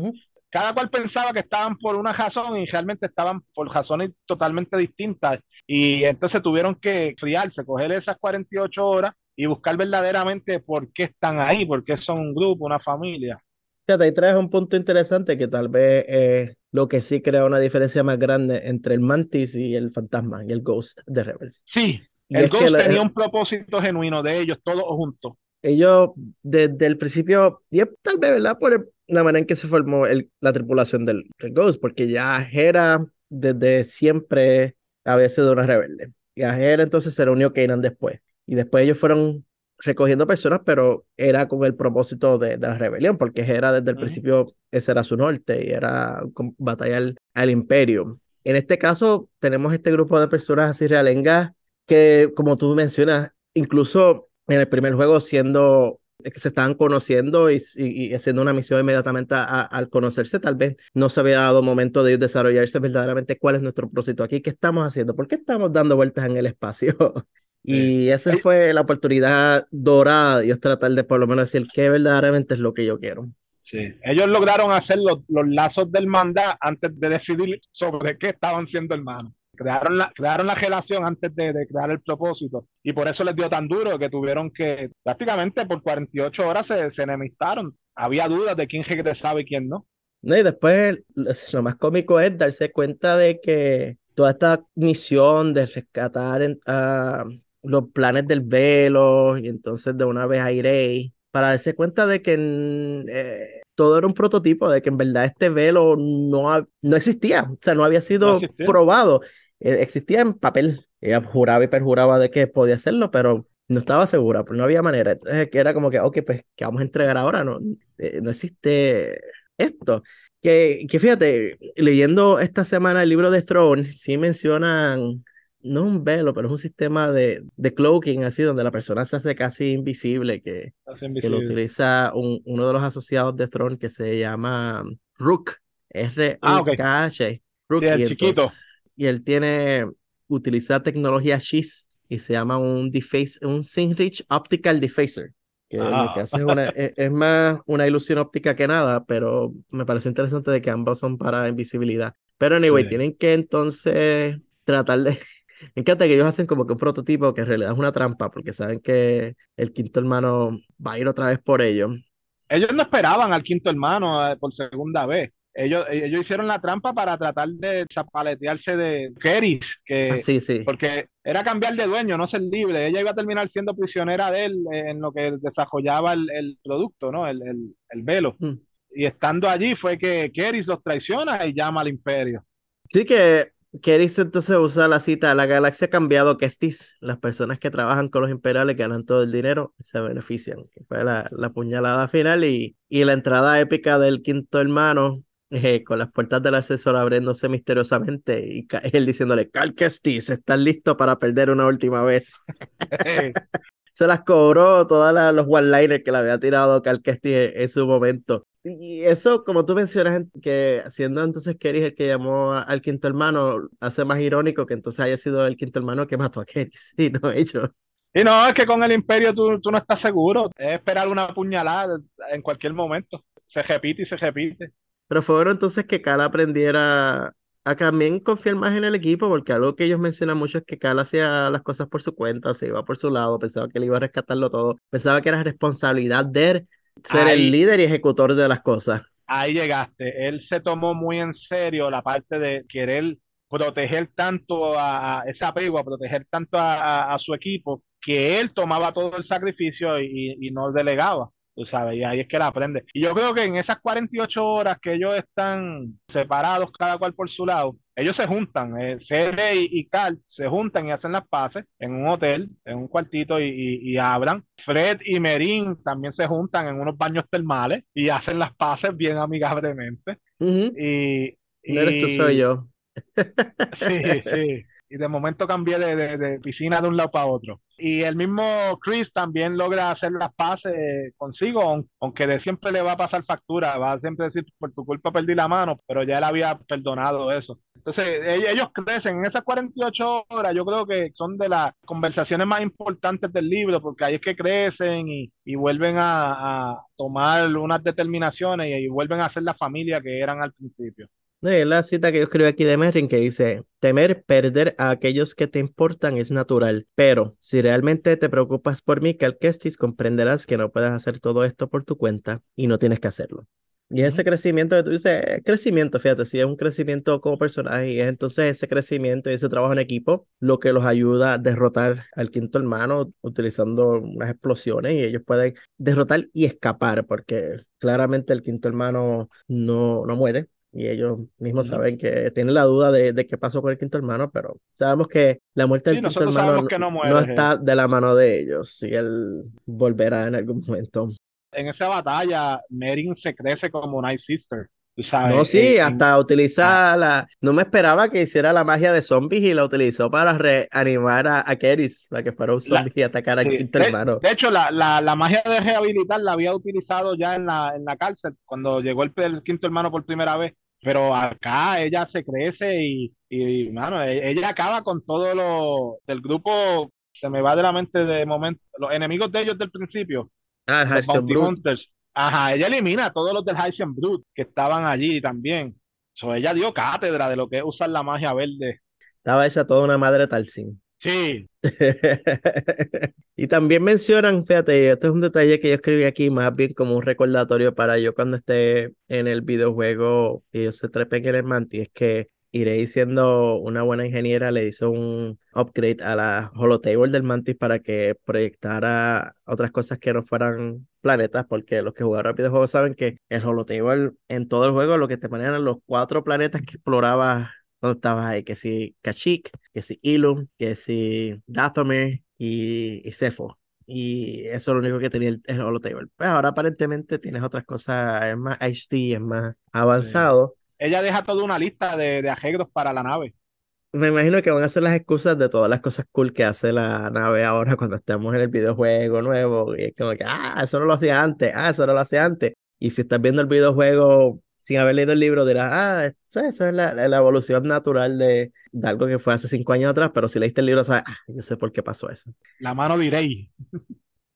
Cada cual pensaba que estaban por una razón y realmente estaban por razones totalmente distintas. Y entonces tuvieron que friarse, coger esas 48 horas y buscar verdaderamente por qué están ahí, por qué son un grupo, una familia. Fíjate, ahí traes un punto interesante que tal vez es lo que sí crea una diferencia más grande entre el Mantis y el Fantasma y el Ghost de Rebels. Sí, el Ghost tenía un propósito genuino de ellos, todos juntos. Ellos, desde el principio, y tal vez, ¿verdad? Por la manera en que se formó el, la tripulación del, Ghost, porque ya Hera desde siempre había sido una rebelde. Y a Hera entonces se reunió Kanan después. Y después ellos fueron recogiendo personas, pero era con el propósito de, de la rebelión, porque Hera desde el principio ese era su norte y era batallar al imperio. En este caso, tenemos este grupo de personas así realengas que, como tú mencionas, incluso en el primer juego siendo que se estaban conociendo y, haciendo una misión inmediatamente al conocerse, tal vez no se había dado momento de desarrollarse verdaderamente cuál es nuestro propósito aquí, qué estamos haciendo, por qué estamos dando vueltas en el espacio. y esa fue la oportunidad dorada de Dios tratar de por lo menos decir qué verdaderamente es lo que yo quiero. Sí. Ellos lograron hacer los, los lazos del mandá antes de decidir sobre qué estaban siendo hermanos crearon la, crearon la relación antes de, crear el propósito y por eso les dio tan duro que tuvieron que prácticamente por 48 horas se, se enemistaron. Había dudas de quién regresaba y quién no. No, y después lo más cómico es darse cuenta de que toda esta misión de rescatar a los planes del velo y entonces de una vez a Irei para darse cuenta de que eh, todo era un prototipo, de que en verdad este velo no, no existía, o sea, no había sido probado. Eh, existía en papel. Ella juraba y perjuraba de que podía hacerlo, pero no estaba segura, pues no había manera. Entonces era como que, ok, pues, ¿qué vamos a entregar ahora? No, eh, no existe esto. Que, que fíjate, leyendo esta semana el libro de Throne, sí mencionan, no un velo, pero es un sistema de, de cloaking, así, donde la persona se hace casi invisible, que, que lo utiliza un, uno de los asociados de Throne que se llama Rook, R-U-K-H. Rook, el chiquito y él tiene, utiliza tecnología SHIS y se llama un deface, un Sinrich Optical Defacer. Que lo que hace es, una, e, es, más una ilusión óptica que nada, pero me pareció interesante de que ambos son para invisibilidad. Pero anyway, tienen que entonces tratar de... Me encanta que ellos hacen como que un prototipo que en realidad es una trampa, porque saben que el quinto hermano va a ir otra vez por ellos. Ellos no esperaban al quinto hermano eh, por segunda vez ellos, ellos hicieron la trampa para tratar de zapaletearse de Keris, que, ah, sí, sí. porque era cambiar de dueño, no ser libre. Ella iba a terminar siendo prisionera de él en lo que desarrollaba el, producto, ¿no? El, el, velo. Mm. Y estando allí fue que Keris los traiciona y llama al imperio. Sí, que Keris entonces usa la cita, la galaxia ha cambiado, que estis, las personas que trabajan con los imperiales ganan todo el dinero, se benefician. Fue la, la puñalada final y, y la entrada épica del quinto hermano eh, con las puertas del ascensor abriéndose misteriosamente y él diciéndole, Cal Kestis, ¿estás listo para perder una última vez? Se las cobró todas los one-liners que le había tirado Cal Kestis en, su momento. Y eso, como tú mencionas, que siendo entonces Keris el que llamó al quinto hermano, hace más irónico que entonces haya sido el quinto hermano que mató a Keris, y no ellos. Y no, es que con el imperio tú, tú no estás seguro. Es esperar una puñalada en cualquier momento. Se repite y se repite. Pero fue bueno entonces que Cal aprendiera a también confiar más en el equipo, porque algo que ellos mencionan mucho es que Cal hacía las cosas por su cuenta, se iba por su lado, pensaba que él iba a rescatarlo todo, pensaba que era responsabilidad de él ser el líder y ejecutor de las cosas. Ahí llegaste. Él se tomó muy en serio la parte de querer proteger tanto a, ese apego, a proteger tanto a, su equipo, que él tomaba todo el sacrificio y, y no delegaba tú sabes, y ahí es que la aprende. Y yo creo que en esas 48 horas que ellos están separados, cada cual por su lado, ellos se juntan, eh, Cere y, y, Carl se juntan y hacen las paces en un hotel, en un cuartito y, y, hablan. Fred y Merin también se juntan en unos baños termales y hacen las paces bien amigablemente. Y, no eres tú, soy yo. Sí, sí y de momento cambié de, piscina de un lado para otro. Y el mismo Chris también logra hacer las paces consigo, aunque de siempre le va a pasar factura, va a siempre decir, por tu culpa perdí la mano, pero ya él había perdonado eso. Entonces, ellos crecen en esas 48 horas, yo creo que son de las conversaciones más importantes del libro, porque ahí es que crecen y, vuelven a, tomar unas determinaciones y, y vuelven a ser la familia que eran al principio. No, es la cita que yo escribí aquí de Merrin que dice, temer perder a aquellos que te importan es natural, pero si realmente te preocupas por mí, Kestis, comprenderás que no puedes hacer todo esto por tu cuenta y no tienes que hacerlo. Y ese crecimiento que tú dices, crecimiento, fíjate, si es un crecimiento como personaje, y es entonces ese crecimiento y ese trabajo en equipo lo que los ayuda a derrotar al quinto hermano utilizando unas explosiones y ellos pueden derrotar y escapar, porque claramente el quinto hermano no, no muere, y ellos mismos saben que tienen la duda de, de, qué pasó con el quinto hermano, pero sabemos que la muerte del quinto hermano no, está de la mano de ellos y él volverá en algún momento. En esa batalla, Merin se crece como Night Sister. no, sí, hasta utiliza ah. la. No me esperaba que hiciera la magia de zombies y la utilizó para reanimar a, a Keris, para que fuera un zombie y atacar al quinto hermano. De hecho, la, la, la, magia de rehabilitar la había utilizado ya en la, en la cárcel, cuando llegó el, el quinto hermano por primera vez pero acá ella se crece y, y mano, e, ella acaba con todo lo del grupo, se me va de la mente de momento, los enemigos de ellos del principio. Ah, Ajá, ella elimina a todos los del Heisen Brute que estaban allí también. So, ella dio cátedra de lo que es usar la magia verde. Estaba esa toda una madre Talsin. Sí. y también mencionan, fíjate, este es un detalle que yo escribí aquí más bien como un recordatorio para yo cuando esté en el videojuego y yo se trepen en el manti, es que iré siendo una buena ingeniera, le hizo un upgrade a la holotable del Mantis para que proyectara otras cosas que no fueran planetas, porque los que jugaron el videojuego saben que el holotable en todo el juego lo que te ponían los cuatro planetas que explorabas ¿Dónde estabas ahí? Que si Kashyyyk, que si Ilum, que si Dathomir y, y Cepho. Y eso es lo único que tenía el, el Holotable. Pues ahora aparentemente tienes otras cosas, es más HD, es más avanzado. Ella deja toda una lista de, de arreglos para la nave. Me imagino que van a ser las excusas de todas las cosas cool que hace la nave ahora cuando estemos en el videojuego nuevo. Y es como que, ah, eso no lo hacía antes, ah, eso no lo hacía antes. Y si estás viendo el videojuego sin haber leído el libro dirás, ah, eso, es la, la, evolución natural de, de, algo que fue hace cinco años atrás, pero si leíste el libro, sabes, ah, yo sé por qué pasó eso. La mano de Irei.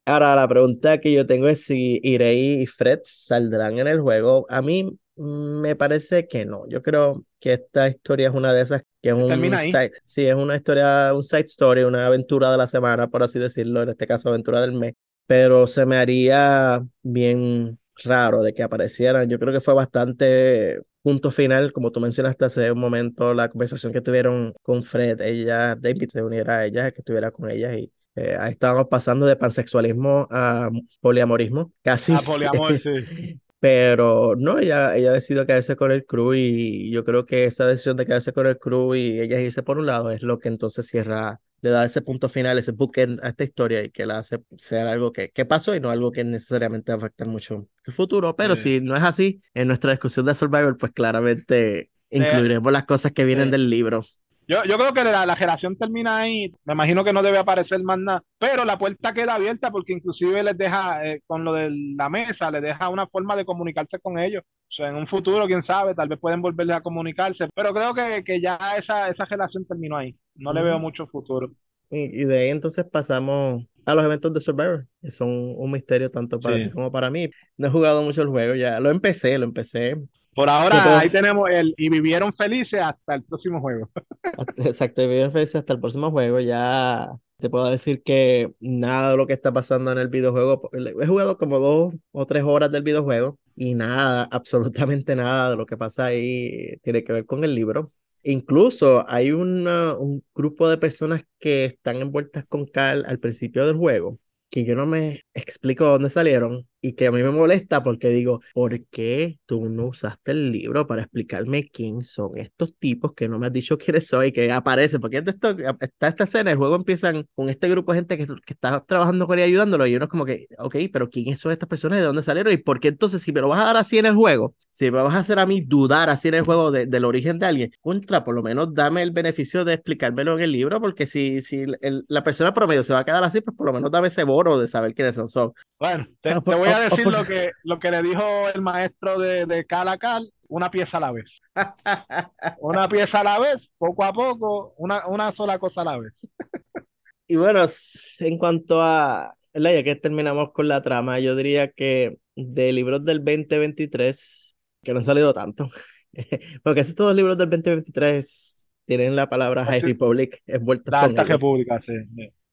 Ahora, la pregunta que yo tengo es si Irei y Fred saldrán en el juego. A mí me parece que no. Yo creo que esta historia es una de esas que es un side, sí, es una historia, un side story, una aventura de la semana, por así decirlo, en este caso aventura del mes. Pero se me haría bien raro de que aparecieran. Yo creo que fue bastante punto final, como tú mencionaste hace un momento, la conversación que tuvieron con Fred, ella, David se uniera a ella, que estuviera con ella y eh, ahí estábamos pasando de pansexualismo a poliamorismo, casi. A poliamor, sí. Pero no, ella, ella decidió quedarse con el crew y yo creo que esa decisión de quedarse con el crew y ella irse por un lado es lo que entonces cierra le da ese punto final, ese bookend a esta historia y que la hace ser algo que, que pasó y no algo que necesariamente afecte mucho el futuro. Pero si no es así, en nuestra discusión de Survivor, pues claramente incluiremos las cosas que vienen del libro. Yo, yo creo que la, la generación termina ahí. Me imagino que no debe aparecer más nada. Pero la puerta queda abierta porque inclusive les deja, eh, con lo de la mesa, les deja una forma de comunicarse con ellos. O sea, en un futuro, quién sabe, tal vez pueden volver a comunicarse. Pero creo que, que ya esa, esa relación terminó ahí. No le veo mucho futuro. Y, y de ahí entonces pasamos a los eventos de Survivor, son un misterio tanto para ti Sí. como para mí. No he jugado mucho el juego, ya lo empecé, lo empecé. Por ahora, ahí tenemos el y vivieron felices hasta el próximo juego. Exacto, bien feliz hasta el próximo juego. Ya te puedo decir que nada de lo que está pasando en el videojuego, he jugado como dos o tres horas del videojuego y nada, absolutamente nada de lo que pasa ahí tiene que ver con el libro. Incluso hay una- un grupo de personas que están envueltas con Carl al principio del juego, que yo no me explico dónde salieron y que a mí me molesta porque digo, ¿por qué tú no usaste el libro para explicarme quién son estos tipos que no me has dicho quiénes son y que aparecen? Porque esto, está esta escena, el juego empiezan con este grupo de gente que, que está trabajando con él y ayudándolo y uno es como que, ok, pero ¿quiénes son estas personas? ¿De dónde salieron? ¿Y por qué entonces si me lo vas a dar así en el juego, si me vas a hacer a mí dudar así en el juego de- del origen de alguien, contra, por lo menos dame el beneficio de explicármelo en el libro, porque si, si el- la persona promedio se va a quedar así, pues por lo menos dame ese bono de saber quiénes son. So, Bueno, te, Ah, te por- voy a ah, ah, decir lo que, lo que le dijo el maestro de, de Cal a Cal, una pieza a la vez. Una pieza a la vez, poco a poco, una, una sola cosa a la vez. Y bueno, en cuanto a, ¿verdad? Ya que terminamos con la trama, yo diría que de libros del 2023, que no han salido tanto, porque esos todos los libros del 2023 tienen la palabra High Sí. Republic envueltos La Alta. República, sí.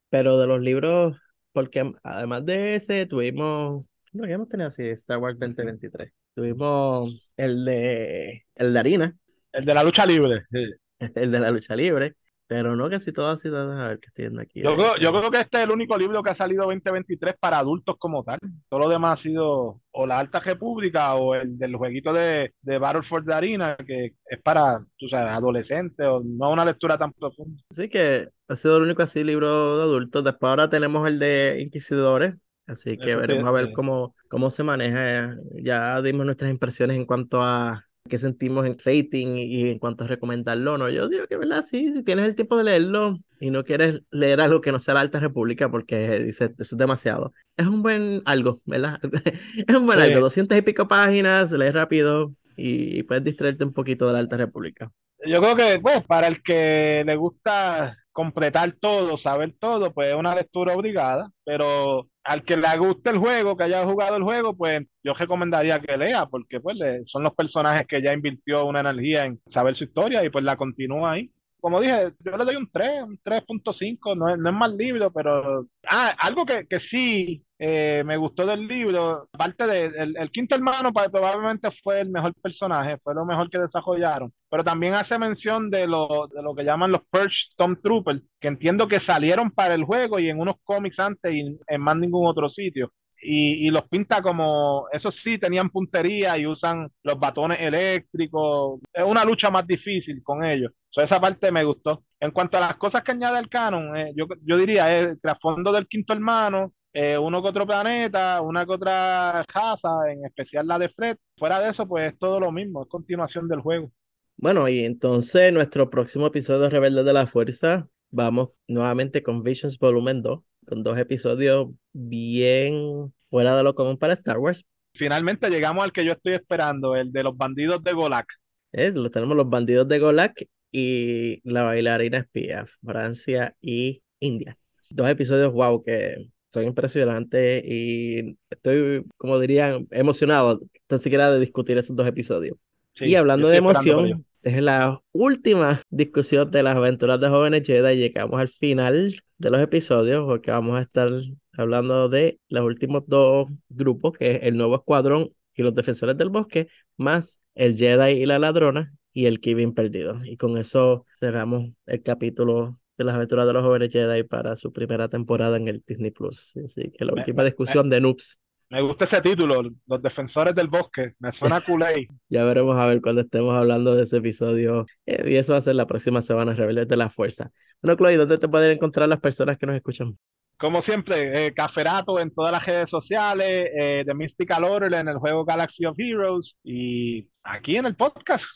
Pero de los libros, porque además de ese, tuvimos, no, ya hemos tenido así Star Wars 2023. Tuvimos el de, el de Harina, El de la lucha libre. sí. el de la lucha libre, pero no casi todo así, a ver qué estoy viendo aquí. Yo creo, yo creo que este es el único libro que ha salido 2023 para adultos como tal. Todo lo demás ha sido o la Alta República o el del jueguito de, de Battle for the Arena, que es para, tú sabes, adolescentes o no una lectura tan profunda. Así que ha sido el único así libro de adultos. Después ahora tenemos el de Inquisidores. Así que veremos a ver cómo, cómo se maneja. Ya dimos nuestras impresiones en cuanto a qué sentimos en rating y en cuanto a recomendarlo no. Yo digo que, ¿verdad? Sí, si tienes el tiempo de leerlo y no quieres leer algo que no sea la Alta República porque dice eso es demasiado. Es un buen algo, ¿verdad? Es un buen Sí. algo. 200 y pico páginas, lees rápido y, y puedes distraerte un poquito de la Alta República. Yo creo que, pues, para el que le gusta completar todo, saber todo, pues es una lectura obligada, pero al que le guste el juego, que haya jugado el juego, pues yo recomendaría que lea, porque pues son los personajes que ya invirtió una energía en saber su historia y pues la continúa ahí. Como dije, yo le doy un 3, un 3.5, no es, no es mal libro, pero... Ah, algo que, que sí eh, me gustó del libro, aparte de el, el quinto hermano probablemente fue el mejor personaje, fue lo mejor que desarrollaron, pero también hace mención de lo, de lo que llaman los Purge Stormtroopers, que entiendo que salieron para el juego y en unos cómics antes y en más ningún otro sitio. Y, los pinta como, esos sí tenían puntería y usan los batones eléctricos. Es una lucha más difícil con ellos. So, esa parte me gustó. En cuanto a las cosas que añade el canon, eh, yo, yo diría eh, el trasfondo del quinto hermano, eh, uno que otro planeta, una que otra casa, en especial la de Fred. Fuera de eso, pues es todo lo mismo, es continuación del juego. Bueno, y entonces nuestro próximo episodio de Rebeldes de la Fuerza, vamos nuevamente con Visions Volumen 2, con dos episodios bien fuera de lo común para Star Wars. Finalmente llegamos al que yo estoy esperando, el de los bandidos de Golak. ¿eh? Lo tenemos los bandidos de Golak y la bailarina espía, Francia y India. Dos episodios, wow, que son impresionantes y estoy, como dirían, emocionado tan siquiera de discutir esos dos episodios. Sí, y hablando de emoción, es la última discusión de las aventuras de jóvenes Jedi. Llegamos al final de los episodios porque vamos a estar hablando de los últimos dos grupos, que es el nuevo escuadrón y los defensores del bosque, más el Jedi y la ladrona y el Kevin perdido. Y con eso cerramos el capítulo de las aventuras de los jóvenes Jedi para su primera temporada en el Disney Plus. Así que la última me- discusión de Noobs. Me gusta ese título, Los Defensores del Bosque. Me suena culé. Ya veremos a ver cuando estemos hablando de ese episodio. Eh, y eso va a ser la próxima semana, Rebeldes de la Fuerza. Bueno, Chloe, ¿dónde te pueden encontrar las personas que nos escuchan? Como siempre, eh, Caferato en todas las redes sociales, eh, The Mystical Order en el juego Galaxy of Heroes y aquí en el podcast.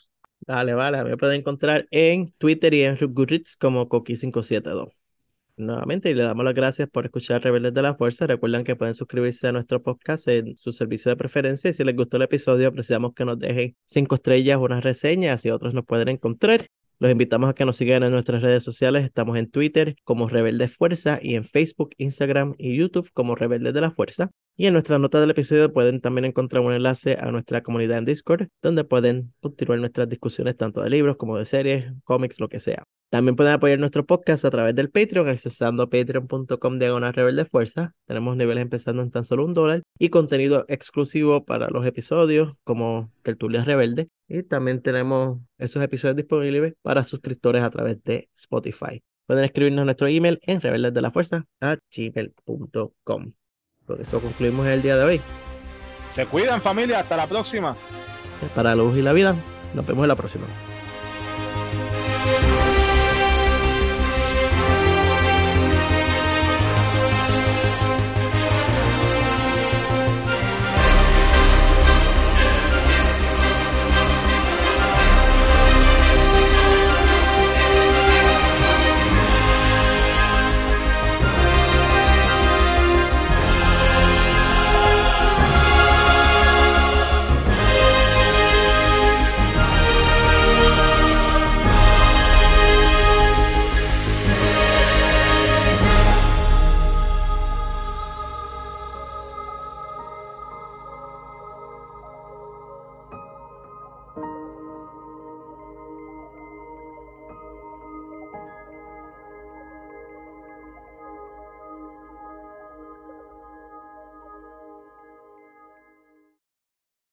Vale, vale, me pueden encontrar en Twitter y en Goodreads como Coqui572. Nuevamente, y le damos las gracias por escuchar Rebeldes de la Fuerza. Recuerden que pueden suscribirse a nuestro podcast en su servicio de preferencia. Y si les gustó el episodio, apreciamos que nos dejen cinco estrellas, unas reseñas, así otros nos pueden encontrar. Los invitamos a que nos sigan en nuestras redes sociales. Estamos en Twitter como Rebeldes Fuerza y en Facebook, Instagram y YouTube como Rebeldes de la Fuerza. Y en nuestra nota del episodio pueden también encontrar un enlace a nuestra comunidad en Discord, donde pueden continuar nuestras discusiones tanto de libros como de series, cómics, lo que sea. También pueden apoyar nuestro podcast a través del Patreon, accesando patreon.com diagonal rebelde fuerza. Tenemos niveles empezando en tan solo un dólar y contenido exclusivo para los episodios como Tertulias Rebelde. Y también tenemos esos episodios disponibles para suscriptores a través de Spotify. Pueden escribirnos nuestro email en gmail.com Por eso concluimos el día de hoy. Se cuidan familia, hasta la próxima. Para la luz y la vida, nos vemos en la próxima.